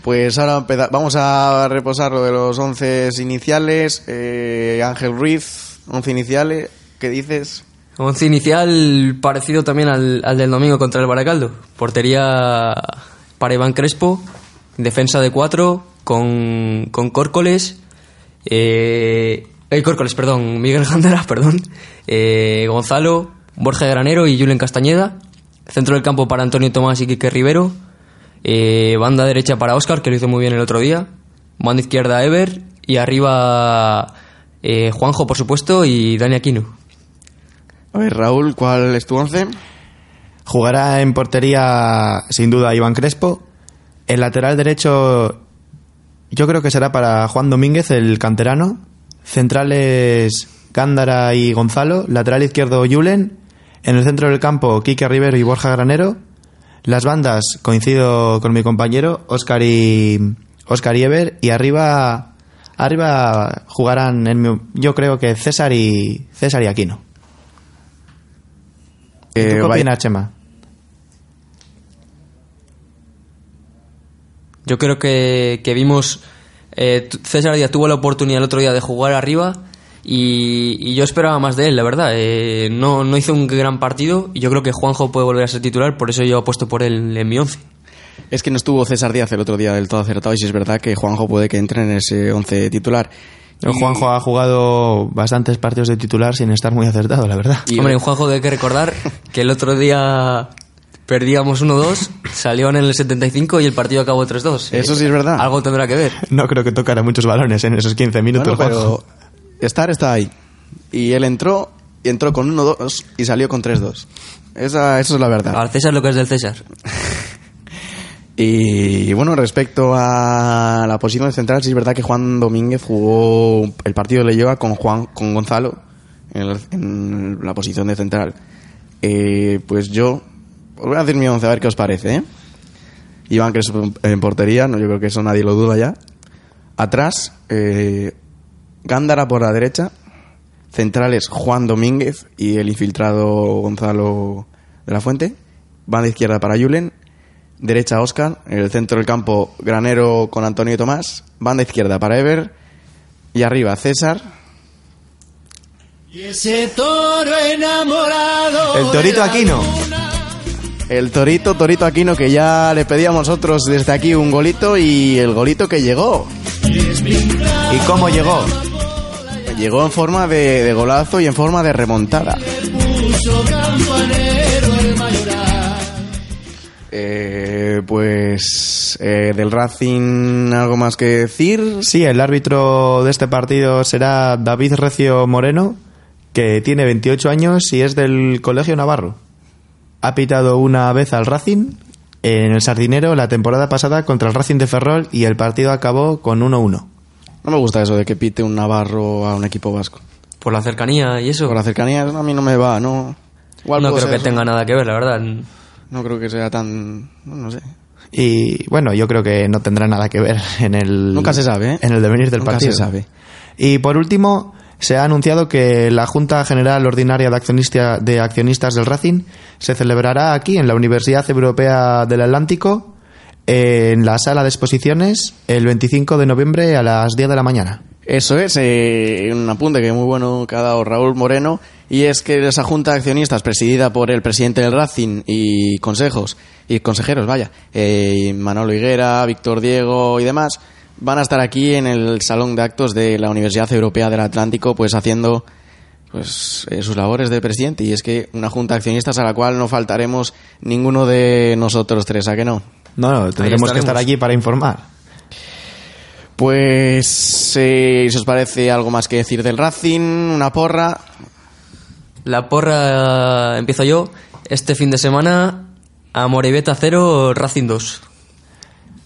Pues ahora vamos a reposar lo de los 11 iniciales. Eh, Ángel Ruiz, 11 iniciales. ¿Qué dices? Once inicial parecido también al, al del domingo contra el Baracaldo. Portería para Iván Crespo, defensa de cuatro con, con Córcoles, eh, eh, Córcoles, perdón, Miguel Gándara, perdón, eh, Gonzalo, Borja Granero y Julen Castañeda, centro del campo para Antonio Tomás y Quique Rivero, eh, banda derecha para Óscar, que lo hizo muy bien el otro día, banda izquierda Ever y arriba eh, Juanjo, por supuesto, y Dani Aquino. A ver, Raúl, ¿cuál es tu 11? Jugará en portería sin duda Iván Crespo. El lateral derecho yo creo que será para Juan Domínguez, el canterano. Centrales Gándara y Gonzalo. Lateral izquierdo Julen. En el centro del campo Quique Rivero y Borja Granero. Las bandas, coincido con mi compañero, Oscar y Oscar y Ever. Y arriba, arriba jugarán, en mi- yo creo que César y César y Aquino. ¿Tú Eh, qué opinas, Chema? Yo creo que, que vimos. Eh, César Díaz tuvo la oportunidad el otro día de jugar arriba y, y yo esperaba más de él, la verdad. Eh, no, no hizo un gran partido y yo creo que Juanjo puede volver a ser titular, por eso yo apuesto por él en mi once. Es que no estuvo César Díaz el otro día del todo acertado y si es verdad que Juanjo puede que entre en ese 11 titular. Y- Juanjo ha jugado bastantes partidos de titular sin estar muy acertado, la verdad. Y- Hombre, Juanjo hay que recordar que el otro día perdíamos 1-2, salió en el 75 y el partido acabó 3-2. Eso sí es verdad. Algo tendrá que ver. No creo que tocara muchos balones en esos 15 minutos, Bueno, pero estar está ahí. Y él entró y entró con 1-2 y salió con 3-2. Esa, eso es la verdad. Al César lo que es del César. Y bueno, respecto a la posición de central, sí es verdad que Juan Domínguez jugó el partido de lleva con Juan con Gonzalo en, el- en la posición de central. Eh, pues yo os voy a decir mi once a ver qué os parece. ¿eh? Iván Crespo en portería, no, yo creo que eso nadie lo duda ya. Atrás, eh, Gándara por la derecha, centrales Juan Domínguez y el infiltrado Gonzalo de la Fuente. Banda izquierda para Julen, derecha Oscar, en el centro del campo Granero con Antonio Tomás, banda izquierda para Ever y arriba César. El Torito Aquino. El Torito, Torito Aquino, que ya le pedíamos nosotros desde aquí un golito y el golito que llegó. ¿Y cómo llegó? Llegó en forma de, golazo y en forma de remontada. Eh, pues eh, del Racing algo más que decir. Sí, el árbitro de este partido será David Recio Moreno, que tiene 28 años y es del Colegio Navarro. Ha pitado una vez al Racing en el Sardinero la temporada pasada contra el Racing de Ferrol y el partido acabó con 1-1. No me gusta eso de que pite un navarro a un equipo vasco. Por la cercanía y eso. Por la cercanía a mí no me va, no. Igual no creo que tenga nada que ver, la verdad. No creo que sea tan. No sé. Y bueno, yo creo que no tendrá nada que ver en el Nunca se sabe, ¿eh? en el devenir del Nunca partido. se sabe. Y por último, se ha anunciado que la Junta General Ordinaria de, Accionista- de Accionistas del Racing se celebrará aquí en la Universidad Europea del Atlántico en la sala de exposiciones el 25 de noviembre a las 10 de la mañana. Eso es, eh, un apunte que muy bueno que ha dado Raúl Moreno, y es que esa junta de accionistas presidida por el presidente del Racing y consejos, y consejeros, vaya, eh, Manolo Higuera, Víctor Diego y demás, van a estar aquí en el salón de actos de la Universidad Europea del Atlántico, pues haciendo pues eh, sus labores de presidente, y es que una junta de accionistas a la cual no faltaremos ninguno de nosotros tres, ¿a que no? No, no, tendremos que estar allí para informar. Pues, eh, si os parece algo más que decir del Racing, una porra, La porra, empiezo yo. Este fin de semana, Amorebieta 0, Racing 2.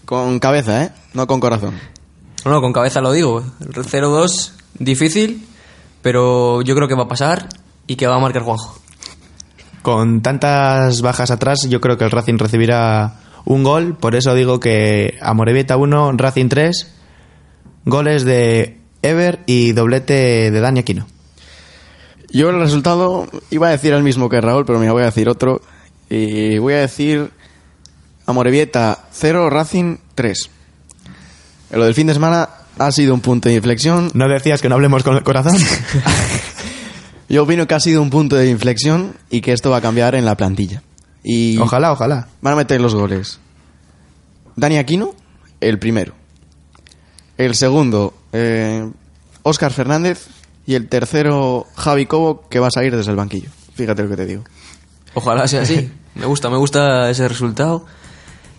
Con cabeza, ¿eh? No con corazón. No, no, con cabeza lo digo. 0-2, difícil, pero yo creo que va a pasar y que va a marcar Juanjo. Con tantas bajas atrás, yo creo que el Racing recibirá un gol. Por eso digo que Amorebieta 1, Racing 3. Goles de Ever y doblete de Dani Aquino. Yo el resultado iba a decir el mismo que Raúl, pero me voy a decir otro. Y voy a decir Amorebieta 0, Racing 3. Lo del fin de semana ha sido un punto de inflexión. ¿No decías que no hablemos con el corazón? Yo opino que ha sido un punto de inflexión y que esto va a cambiar en la plantilla. Y ojalá, ojalá. van a meter los goles. Dani Aquino, el primero. El segundo, eh, Óscar Fernández. Y el tercero, Javi Cobo, que va a salir desde el banquillo. Fíjate lo que te digo. Ojalá sea así. Me gusta, me gusta ese resultado.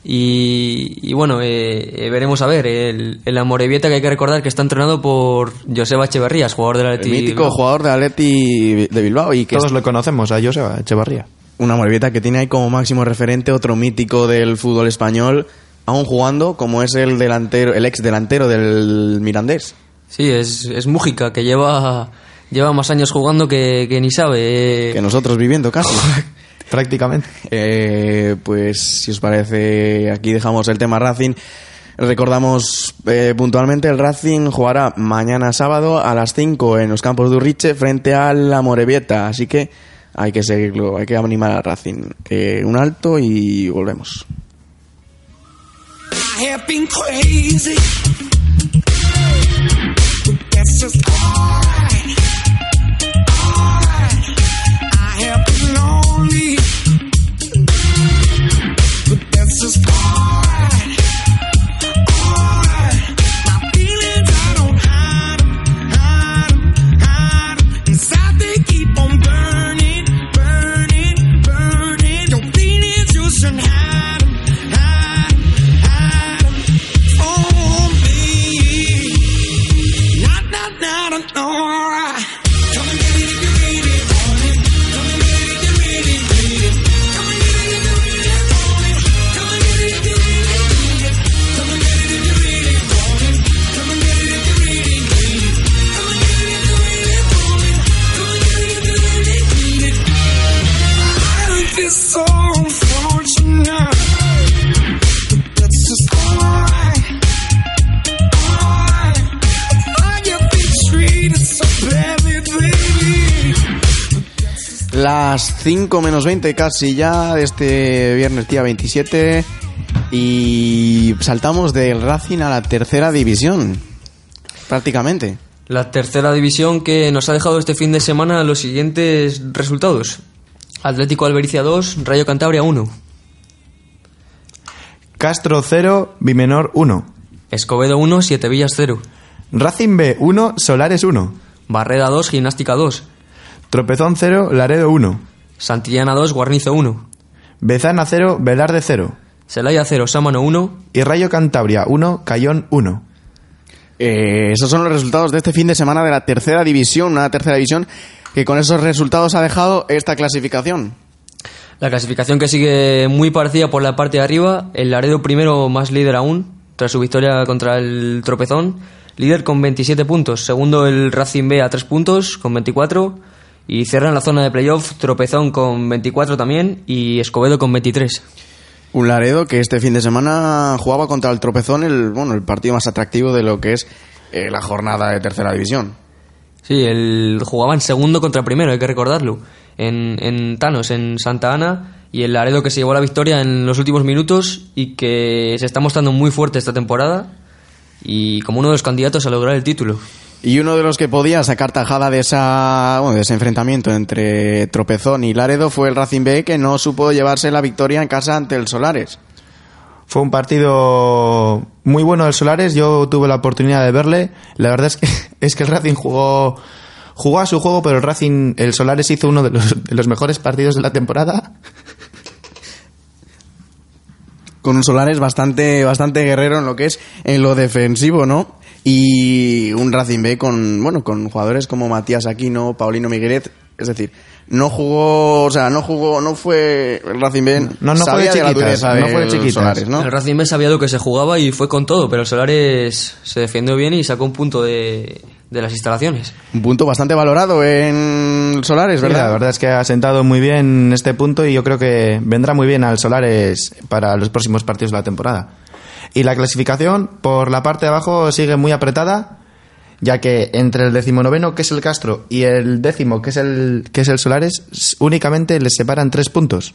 Y, y bueno, eh, eh, veremos a ver. El, el Amorebieta que hay que recordar que está entrenado por Joseba Echeverrías, jugador del El Atleti. mítico Bilbao. jugador de Atleti de Bilbao y que Todos lo conocemos, a Joseba Echevarría. una morbieta que tiene ahí como máximo referente otro mítico del fútbol español, aún jugando como es el delantero, el ex delantero del Mirandés. Sí, es, es Mújica, que lleva, lleva más años jugando que, que ni sabe. eh. que nosotros viviendo casi. Prácticamente. Eh, pues si os parece, aquí dejamos el tema Racing. Recordamos eh, puntualmente, el Racing jugará mañana sábado a las 5 en los campos de Urriche frente al Amorebieta. Así que hay que seguirlo, hay que animar al Racing. Eh, un alto y volvemos. 5 menos 20 casi ya de este viernes día 27 y saltamos del Racing a la tercera división. Prácticamente. La tercera división que nos ha dejado este fin de semana los siguientes resultados. Atlético Albericia 2, Rayo Cantabria 1. Castro 0, Bimenor 1. Escobedo 1, Siete Villas 0. Racing B 1, Solares 1. Barreda 2, Gimnástica 2. Tropezón 0, Laredo 1. Santillana 2, Guarnizo 1. Bezana 0, Velarde 0. Celaya 0, Sámano 1. Y Rayo Cantabria 1, Cayón 1. Eh, esos son los resultados de este fin de semana de la tercera división, una tercera división que con esos resultados ha dejado esta clasificación. La clasificación que sigue muy parecida por la parte de arriba. El Laredo primero más líder aún, tras su victoria contra el Tropezón. Líder con 27 puntos. Segundo el Racing B a 3 puntos, con 24. Y cierra en la zona de playoff Tropezón con 24 también y Escobedo con 23. Un Laredo que este fin de semana jugaba contra el Tropezón, el, bueno, el partido más atractivo de lo que es eh, la jornada de tercera división. Sí, el, jugaban segundo contra primero, hay que recordarlo. En, en Thanos, en Santa Ana. Y el Laredo que se llevó la victoria en los últimos minutos y que se está mostrando muy fuerte esta temporada. Y como uno de los candidatos a lograr el título. Y uno de los que podía sacar tajada de, esa, bueno, de ese enfrentamiento entre Tropezón y Laredo fue el Racing B, que no supo llevarse la victoria en casa ante el Solares. Fue un partido muy bueno del Solares, yo tuve la oportunidad de verle. La verdad es que, es que el Racing jugó, jugó a su juego, pero el Racing, el Solares hizo uno de los, de los mejores partidos de la temporada. Con un Solares bastante, bastante guerrero en lo que es en lo defensivo, ¿no? Y un Racing B con, bueno, con jugadores como Matías Aquino, Paulino Miguelet, Es decir, no jugó, o sea, no jugó, no fue el Racing B. No, no fue sabía de la chiquitas, dureza no fue de chiquitas. Solares, ¿no? El Racing B sabía lo que se jugaba y fue con todo, pero el Solares se defendió bien y sacó un punto de, de las instalaciones. Un punto bastante valorado en Solares, Sí, ¿verdad? la verdad es que ha sentado muy bien este punto y yo creo que vendrá muy bien al Solares para los próximos partidos de la temporada. Y la clasificación por la parte de abajo sigue muy apretada, ya que entre el decimonoveno, que es el Castro, y el décimo, que es el, que es el Solares, únicamente les separan tres puntos.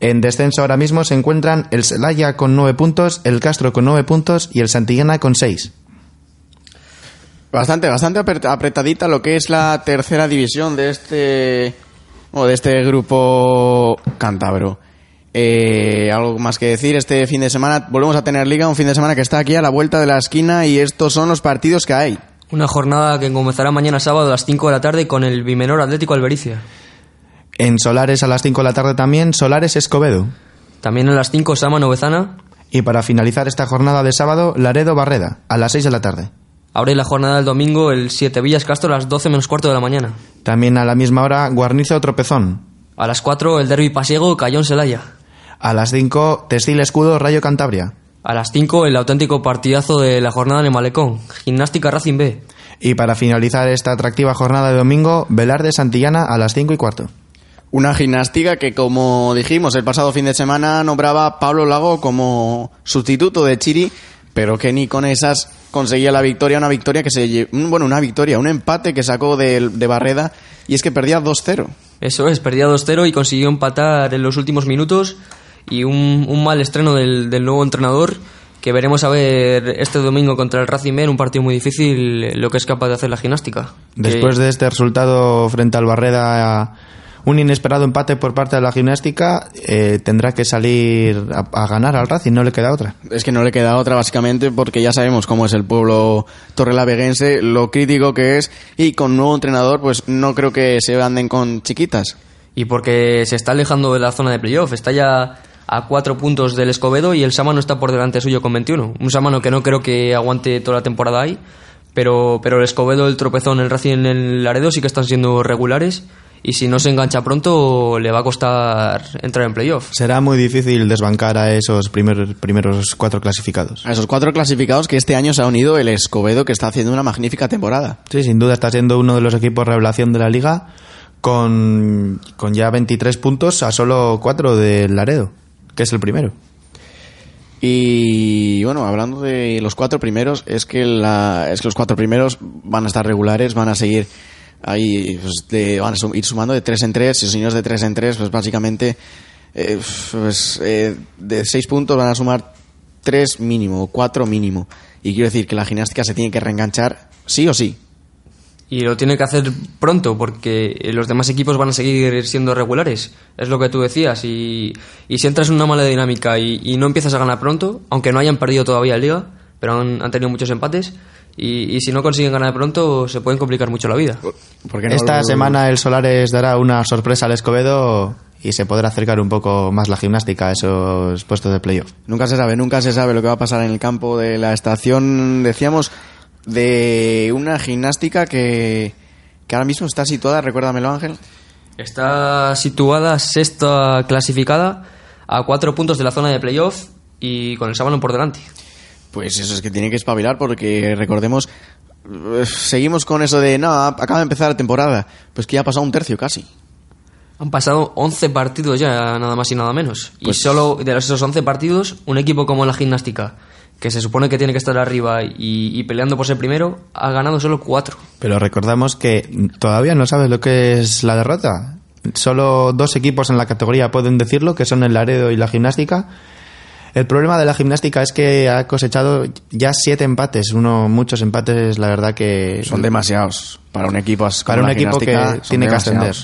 En descenso ahora mismo se encuentran el Celaya con nueve puntos, el Castro con nueve puntos y el Santillana con seis. Bastante, bastante apret- apretadita lo que es la tercera división de este o de este grupo cántabro. Eh, algo más que decir, este fin de semana volvemos a tener liga, un fin de semana que está aquí a la vuelta de la esquina y estos son los partidos que hay. Una jornada que comenzará mañana sábado a las 5 de la tarde con el Bimenor Atlético Albericia. En Solares a las 5 de la tarde también, Solares Escobedo. También a las 5 Sama Novezana. Y para finalizar esta jornada de sábado, Laredo Barreda, a las 6 de la tarde. Abre la jornada del domingo el 7 Villas Castro a las 12 menos cuarto de la mañana. También a la misma hora, Guarnizo Tropezón. A las 4 el Derby Pasiego Cayón Selaya. A las 5, Textil Escudo Rayo Cantabria. A las 5 el auténtico partidazo de la jornada en el Malecón. Gimnástica Racing B. Y para finalizar esta atractiva jornada de domingo, Velarde Santillana a las 5 y cuarto. Una gimnástica que, como dijimos, el pasado fin de semana nombraba a Pablo Lago como sustituto de Chiri, pero que ni con esas conseguía la victoria, una victoria que se bueno, una victoria, un empate que sacó de, de Barreda y es que perdía 2-0. Eso es, perdía 2-0 y consiguió empatar en los últimos minutos. Y un, un mal estreno del, del nuevo entrenador que veremos a ver este domingo contra el Racing B en un partido muy difícil lo que es capaz de hacer la gimnástica. Después Que- de este resultado frente al Barreda, un inesperado empate por parte de la gimnástica, eh, tendrá que salir a, a ganar al Racing, no le queda otra. Es que no le queda otra básicamente porque ya sabemos cómo es el pueblo torrelaveguense, lo crítico que es y con nuevo entrenador pues no creo que se anden con chiquitas. Y porque se está alejando de la zona de playoff. Está ya a cuatro puntos del Escobedo y el Sámano está por delante suyo con 21. Un Sámano que no creo que aguante toda la temporada ahí. Pero, pero el Escobedo, el tropezón, el Racing, el Laredo sí que están siendo regulares. Y si no se engancha pronto, le va a costar entrar en playoff. Será muy difícil desbancar a esos primeros, primeros cuatro clasificados. A esos cuatro clasificados que este año se ha unido el Escobedo que está haciendo una magnífica temporada. Sí, sin duda está siendo uno de los equipos revelación de la liga con, con ya 23 puntos a solo 4 del Laredo, que es el primero. Y bueno, hablando de los cuatro primeros, es que, la, los cuatro primeros van a estar regulares, van a seguir ahí, pues, de- van a ir sumando de tres en tres, y los señores de tres en tres, pues básicamente eh, pues, eh, de seis puntos van a sumar tres mínimo, cuatro mínimo. Y quiero decir que la gimnástica se tiene que reenganchar sí o sí. Y lo tiene que hacer pronto porque los demás equipos van a seguir siendo regulares. Es lo que tú decías. Y, y si entras en una mala dinámica y, y no empiezas a ganar pronto, aunque no hayan perdido todavía en liga, pero han, han tenido muchos empates, y, y si no consiguen ganar pronto, se pueden complicar mucho la vida. Porque no- Esta semana el Solares dará una sorpresa al Escobedo y se podrá acercar un poco más la gimnástica a esos puestos de playoff. Nunca se sabe, nunca se sabe lo que va a pasar en el campo de la estación, decíamos, de una gimnástica que, que ahora mismo está situada, recuérdamelo Ángel, Está situada sexta clasificada a cuatro puntos de la zona de playoff y con el sábado por delante. pues eso es que tiene que espabilar porque recordemos, eh, seguimos con eso de, no, acaba de empezar la temporada, pues que ya ha pasado un tercio casi. Han pasado 11 partidos ya, nada más y nada menos. Pues- Y solo de esos 11 partidos, un equipo como la gimnástica, que se supone que tiene que estar arriba y, y peleando por ser primero, ha ganado solo 4. Pero recordamos que todavía no sabes lo que es la derrota. Solo dos equipos en la categoría pueden decirlo, que son el Laredo y la gimnástica. El problema de la gimnástica es que ha cosechado ya siete empates, uno muchos empates, la verdad que Son demasiados para un equipo para un equipo que tiene que ascender.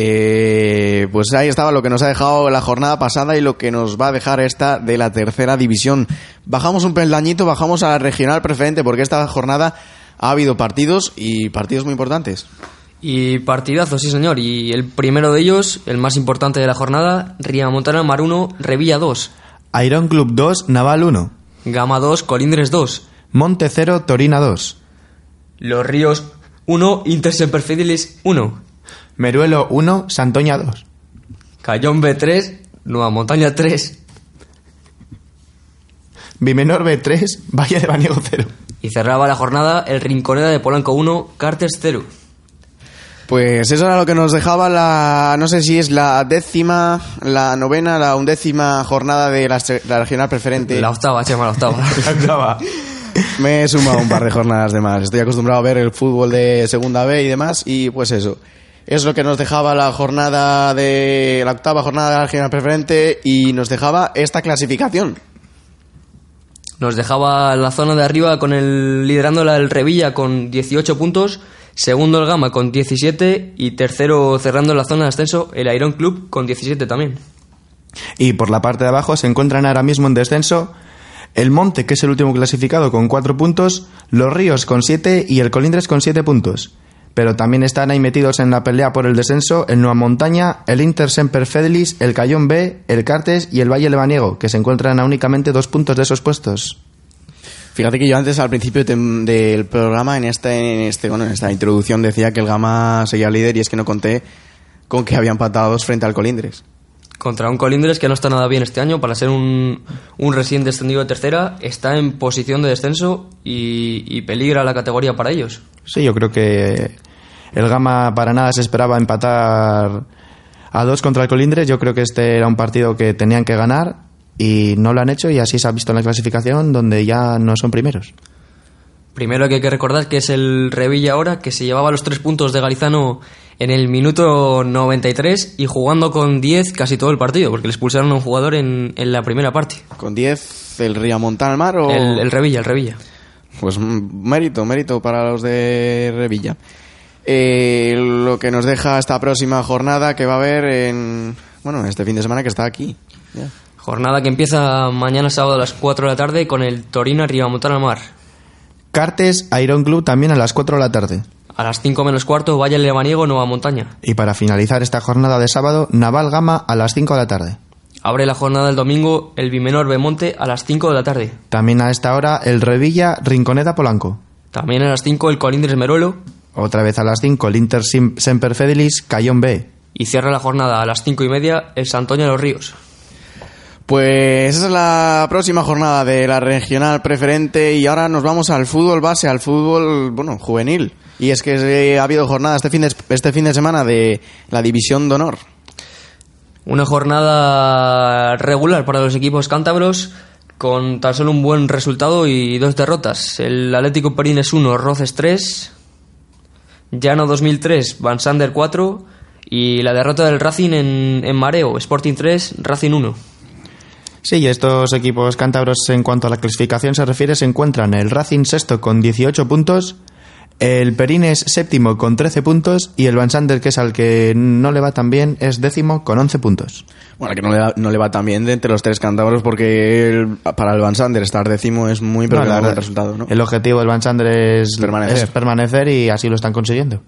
Eh, pues ahí estaba lo que nos ha dejado la jornada pasada y lo que nos va a dejar esta de la tercera división. Bajamos un peldañito, bajamos a la regional preferente porque esta jornada ha habido partidos y partidos muy importantes. Y partidazo, sí señor. Y el primero de ellos, el más importante de la jornada, Riamontana Mar 1, Revilla 2, Iron Club 2, Naval 1, Gama 2, Colindres 2, Monte 0, Torina 2, Los Ríos 1, Inter Semperfidelis 1. Meruelo 1, Santoña 2. Cayón B 3, Nueva Montaña 3. Bimenor B 3, Valle de Baniego 0. Y cerraba la jornada el Rinconeda de Polanco 1, Cartes 0. Pues eso era lo que nos dejaba la, no sé si es la décima, la novena, la undécima jornada de la, la regional preferente. La octava, Chema, la octava. Me he sumado un par de jornadas de más. Estoy acostumbrado a ver el fútbol de segunda B y demás y pues eso. Es lo que nos dejaba la jornada de la octava jornada de la regional preferente y nos dejaba esta clasificación. Nos dejaba la zona de arriba con el liderándola el Revilla con 18 puntos, segundo el Gama con 17 y tercero cerrando la zona de ascenso el Iron Club con 17 también. Y por la parte de abajo se encuentran ahora mismo en descenso el Monte, que es el último clasificado con 4 puntos, los Ríos con 7 y el Colindres con 7 puntos. Pero también están ahí metidos en la pelea por el descenso el Nueva Montaña, el Inter Semper Fidelis, el Cayón B, el Cartes y el Valle Lebaniego, que se encuentran a únicamente dos puntos de esos puestos. Fíjate que yo antes al principio del programa en este, en este bueno en esta introducción decía que el Gama seguía líder y es que no conté con que habían empatado dos frente al Colindres. Contra un Colindres que no está nada bien este año para ser un, un recién descendido de tercera, está en posición de descenso y, y peligra la categoría para ellos. Sí, yo creo que el Gama para nada se esperaba empatar a dos contra el Colindres. Yo creo que este era un partido que tenían que ganar y no lo han hecho y así se ha visto en la clasificación donde ya no son primeros. Primero que hay que recordar que es el Revilla ahora, que se llevaba los tres puntos de Garizano en el minuto 93 y jugando con 10 casi todo el partido, porque le expulsaron a un jugador en, en la primera parte. Con 10 el Ría Montal Mar o El, el Revilla, el Revilla. Pues mérito, mérito para los de Revilla. Eh, lo que nos deja esta próxima jornada que va a haber en bueno este fin de semana que está aquí. Jornada que empieza mañana sábado a las 4 de la tarde con el Torino Ribamontana Mar. Cartes, Iron Club también a las 4 de la tarde. A las 5 menos cuarto, Valle Lebaniego, Nueva Montaña. Y para finalizar esta jornada de sábado, Naval Gama a las 5 de la tarde. Abre la jornada del domingo el Bimenor Bemonte a las 5 de la tarde. También a esta hora el Revilla Rinconeda Polanco. También a las 5 el Colindres Meruelo. Otra vez a las 5 el Inter Semper Fidelis Cayón B. Y cierra la jornada a las 5 y media el Santoña de los Ríos. Pues esa es la próxima jornada de la regional preferente y ahora nos vamos al fútbol base, al fútbol, bueno, juvenil. Y es que ha habido jornada este fin de, este fin de semana de la división de honor. Una jornada regular para los equipos cántabros con tan solo un buen resultado y dos derrotas. El Atlético Perines 1, Roces 3, Llano 2003, Van Sander 4 y la derrota del Racing en, en Mareo, Sporting 3, Racing 1. Sí, estos equipos cántabros en cuanto a la clasificación se refiere se encuentran el Racing sexto con 18 puntos, el Perines séptimo con 13 puntos y el Van Sander, que es al que no le va tan bien, es décimo con 11 puntos. Bueno, que no le, da- no le va tan bien de entre los tres cántabros porque el- para el Van Sander estar décimo es muy pero No, verdad, resultado, ¿no? El objetivo del Van Sander es Permanecer. es permanecer y así lo están consiguiendo.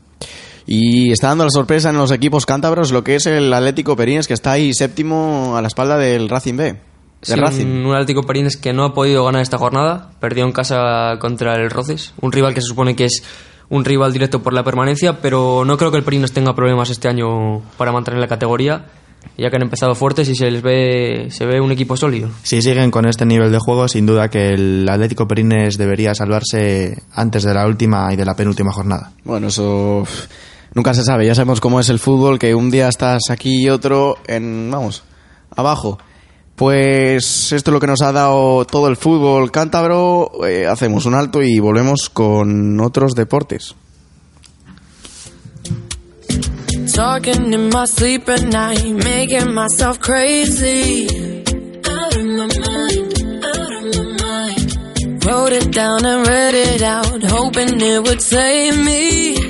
Y está dando la sorpresa en los equipos cántabros lo que es el Atlético Perines que está ahí séptimo a la espalda del Racing B. Sí, Racing. un, un Atlético Perines que no ha podido ganar esta jornada, perdió en casa contra el Roces, un rival que se supone que es un rival directo por la permanencia, pero no creo que el Perines tenga problemas este año para mantener la categoría, ya que han empezado fuertes y se les ve se ve un equipo sólido. Si siguen con este nivel de juego, sin duda que el Atlético Perines debería salvarse antes de la última y de la penúltima jornada. Bueno, eso nunca se sabe. Ya sabemos cómo es el fútbol, que un día estás aquí y otro en, vamos, abajo. Pues esto es lo que nos ha dado todo el fútbol cántabro. Eh, hacemos un alto y volvemos con otros deportes. Talking in my sleep at night, making myself crazy. Out of my mind, out of my mind. Wrote it down and read it out, hoping it would save me.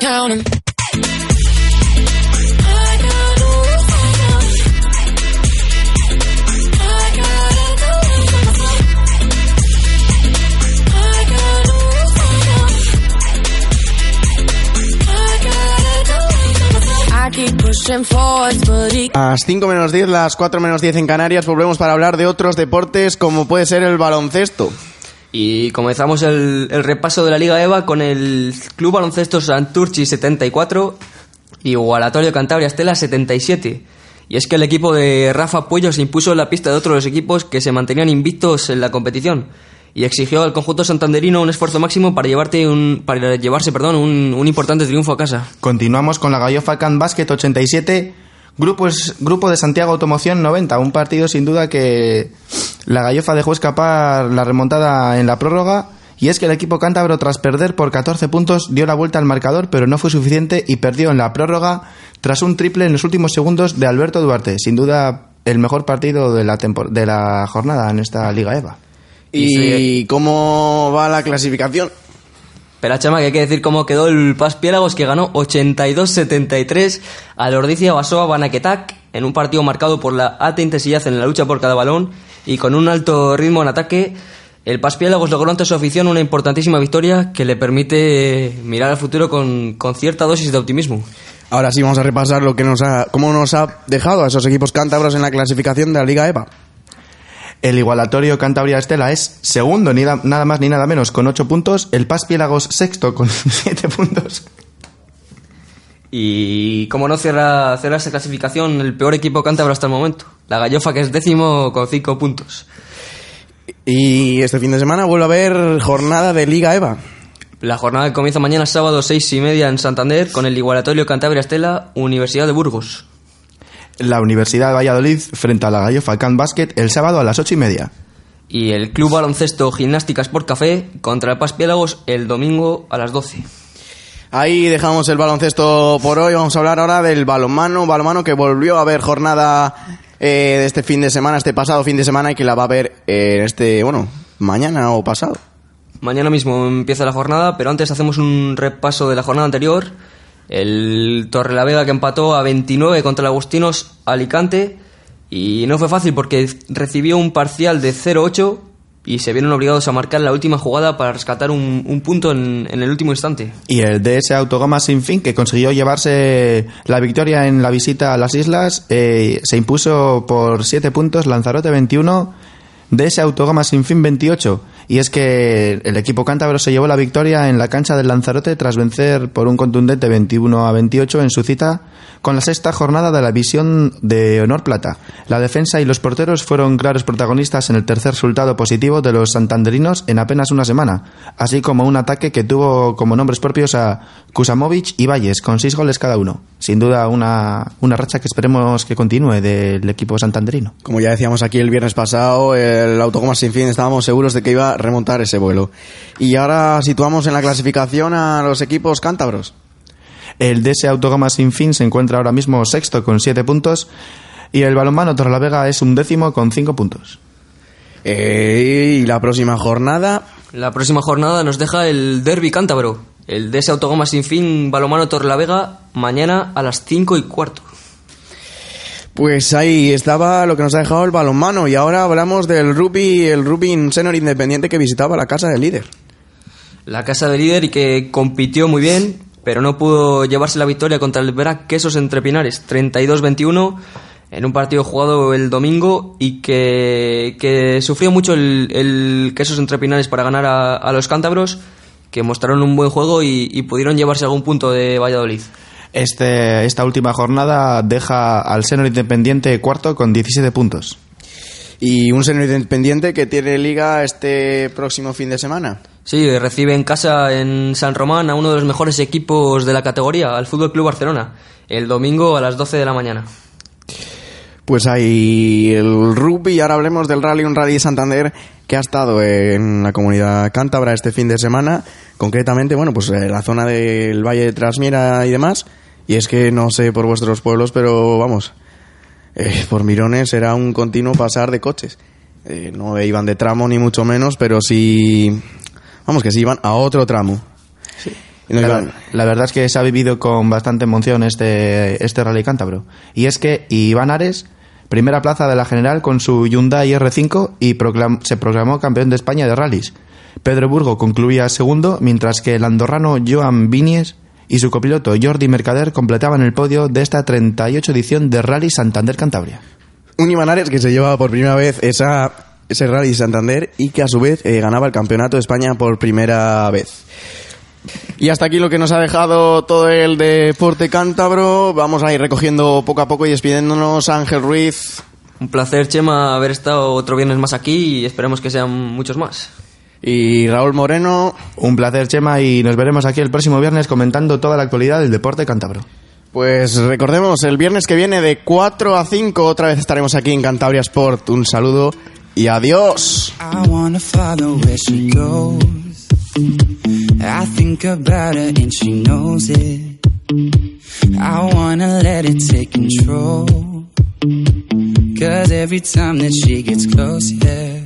count 'em. Las 5 menos 10, las 4 menos 10 en Canarias, volvemos para hablar de otros deportes como puede ser el baloncesto. Y comenzamos el, repaso de la Liga EVA con el Club Baloncesto Santurchi 74 y Gualatorio Cantabria Estela 77. Y es que el equipo de Rafa Puello se impuso en la pista de otros equipos que se mantenían invictos en la competición y exigió al conjunto santanderino un esfuerzo máximo para, llevarte un, para llevarse perdón, un, un importante triunfo a casa. Continuamos con la Gallofa Can Basket 87, grupo, es- grupo de Santiago Automoción 90, un partido sin duda que la Gallofa dejó escapar la remontada en la prórroga y es que el equipo cántabro tras perder por 14 puntos dio la vuelta al marcador pero no fue suficiente y perdió en la prórroga tras un triple en los últimos segundos de Alberto Duarte, sin duda el mejor partido de la, de la jornada en esta Liga EVA. ¿Y cómo va la clasificación? Pero Chama, que hay que decir cómo quedó el Paz Piélagos, que ganó 82-73 al Ordicia Basoa Banaquetac en un partido marcado por la alta intensidad en la lucha por cada balón y con un alto ritmo en ataque. El Paz Piélagos logró ante su afición una importantísima victoria que le permite mirar al futuro con, con cierta dosis de optimismo. Ahora sí vamos a repasar lo que nos ha, cómo nos ha dejado a esos equipos cántabros en la clasificación de la Liga EVA. El igualatorio Cantabria Estela es segundo, ni da- nada más ni nada menos, con 8 puntos. El Paz Piélagos sexto con 7 puntos. Y como no cierra, cierra esa clasificación el peor equipo cántabro hasta el momento, la Gallofa que es décimo con 5 puntos. Y este fin de semana vuelve a haber jornada de Liga EVA. La jornada que comienza mañana sábado seis y media en Santander con el igualatorio Cantabria Estela Universidad de Burgos. La Universidad de Valladolid frente a la Gallofa Can Basket el sábado a las 8 y media. Y el Club Baloncesto Gimnástica Sport Café contra el Paz Piélagos el domingo a las 12. Ahí dejamos el baloncesto por hoy. Vamos a hablar ahora del balonmano. Balonmano que volvió a haber jornada eh, de este fin de semana, este pasado fin de semana, y que la va a ver eh, este, bueno, mañana o pasado. Mañana mismo empieza la jornada, pero antes hacemos un repaso de la jornada anterior. El Torrelavega que empató a 29 contra el Agustinos Alicante y no fue fácil porque recibió un parcial de 0-8 y se vieron obligados a marcar la última jugada para rescatar un, un punto en, en el último instante. Y el DS Autogama Sin Fin, que consiguió llevarse la victoria en la visita a las islas, eh, se impuso por 7 puntos, Lanzarote 21, DS Autogama Sin Fin 28. Y es que el equipo cántabro se llevó la victoria en la cancha del Lanzarote tras vencer por un contundente 21 a 28 en su cita con la sexta jornada de la visión de Honor Plata. La defensa y los porteros fueron claros protagonistas en el tercer resultado positivo de los santanderinos en apenas una semana, así como un ataque que tuvo como nombres propios a Kusamovic y Valles, con seis goles cada uno. Sin duda una, una racha que esperemos que continúe del equipo santanderino. Como ya decíamos aquí el viernes pasado, el Autogoma Sin Fin estábamos seguros de que iba remontar ese vuelo. Y ahora situamos en la clasificación a los equipos cántabros. El DS Autogama Sin Fin se encuentra ahora mismo sexto con siete puntos y el balonmano Torrelavega es un décimo con cinco puntos. Eh, y la próxima jornada, La próxima jornada nos deja el Derby Cántabro, el DS Autogoma Sin Fin Balomano Torrelavega, mañana a las 5 y cuarto. Pues ahí estaba lo que nos ha dejado el balonmano. Y ahora hablamos del rugby, el rugby senior independiente que visitaba la casa del líder. La casa de líder y que compitió muy bien, pero no pudo llevarse la victoria contra el Verac Quesos entre Pinares, 32-21, en un partido jugado el domingo y que, que sufrió mucho el, el Quesos entre Pinares para ganar a, a los cántabros, que mostraron un buen juego y, y pudieron llevarse algún punto de Valladolid. Este, esta última jornada deja al Senor Independiente cuarto con 17 puntos. Y un senior independiente que tiene liga este próximo fin de semana. Sí, recibe en casa en San Román a uno de los mejores equipos de la categoría, al Fútbol Club Barcelona, el domingo a las 12 de la mañana. Pues hay el rugby y ahora hablemos del Rally, un Rally Santander que ha estado en la comunidad cántabra este fin de semana, concretamente, bueno, pues en la zona del Valle de Trasmiera y demás. Y es que no sé por vuestros pueblos, pero vamos, eh, por Mirones era un continuo pasar de coches. Eh, no iban de tramo ni mucho menos, pero sí, vamos que sí iban a otro tramo. No La, iban- la verdad es que se ha vivido con bastante emoción este, este Rally Cántabro. Y es que Iván Ares, primera plaza de la general con su Hyundai R5 y proclam- se proclamó campeón de España de rallies. Pedro Burgo concluía segundo, mientras que el andorrano Joan Vinies y su copiloto Jordi Mercader completaban el podio de esta 38 edición de Rally Santander Cantabria. un Ibanares que se llevaba por primera vez esa, ese Rally Santander y que a su vez eh, ganaba el Campeonato de España por primera vez. Y hasta aquí lo que nos ha dejado todo el deporte cántabro. Vamos a ir recogiendo poco a poco y despidiéndonos. Ángel Ruiz. Un placer, Chema, haber estado otro viernes más aquí y esperemos que sean muchos más. Y Raúl Moreno. Un placer, Chema, y nos veremos aquí el próximo viernes comentando toda la actualidad del deporte cántabro. Pues recordemos, el viernes que viene de 4 a 5 otra vez estaremos aquí en Cantabria Sport. Un saludo y adiós. I wanna let it take control. Cause every time that she gets close, yeah,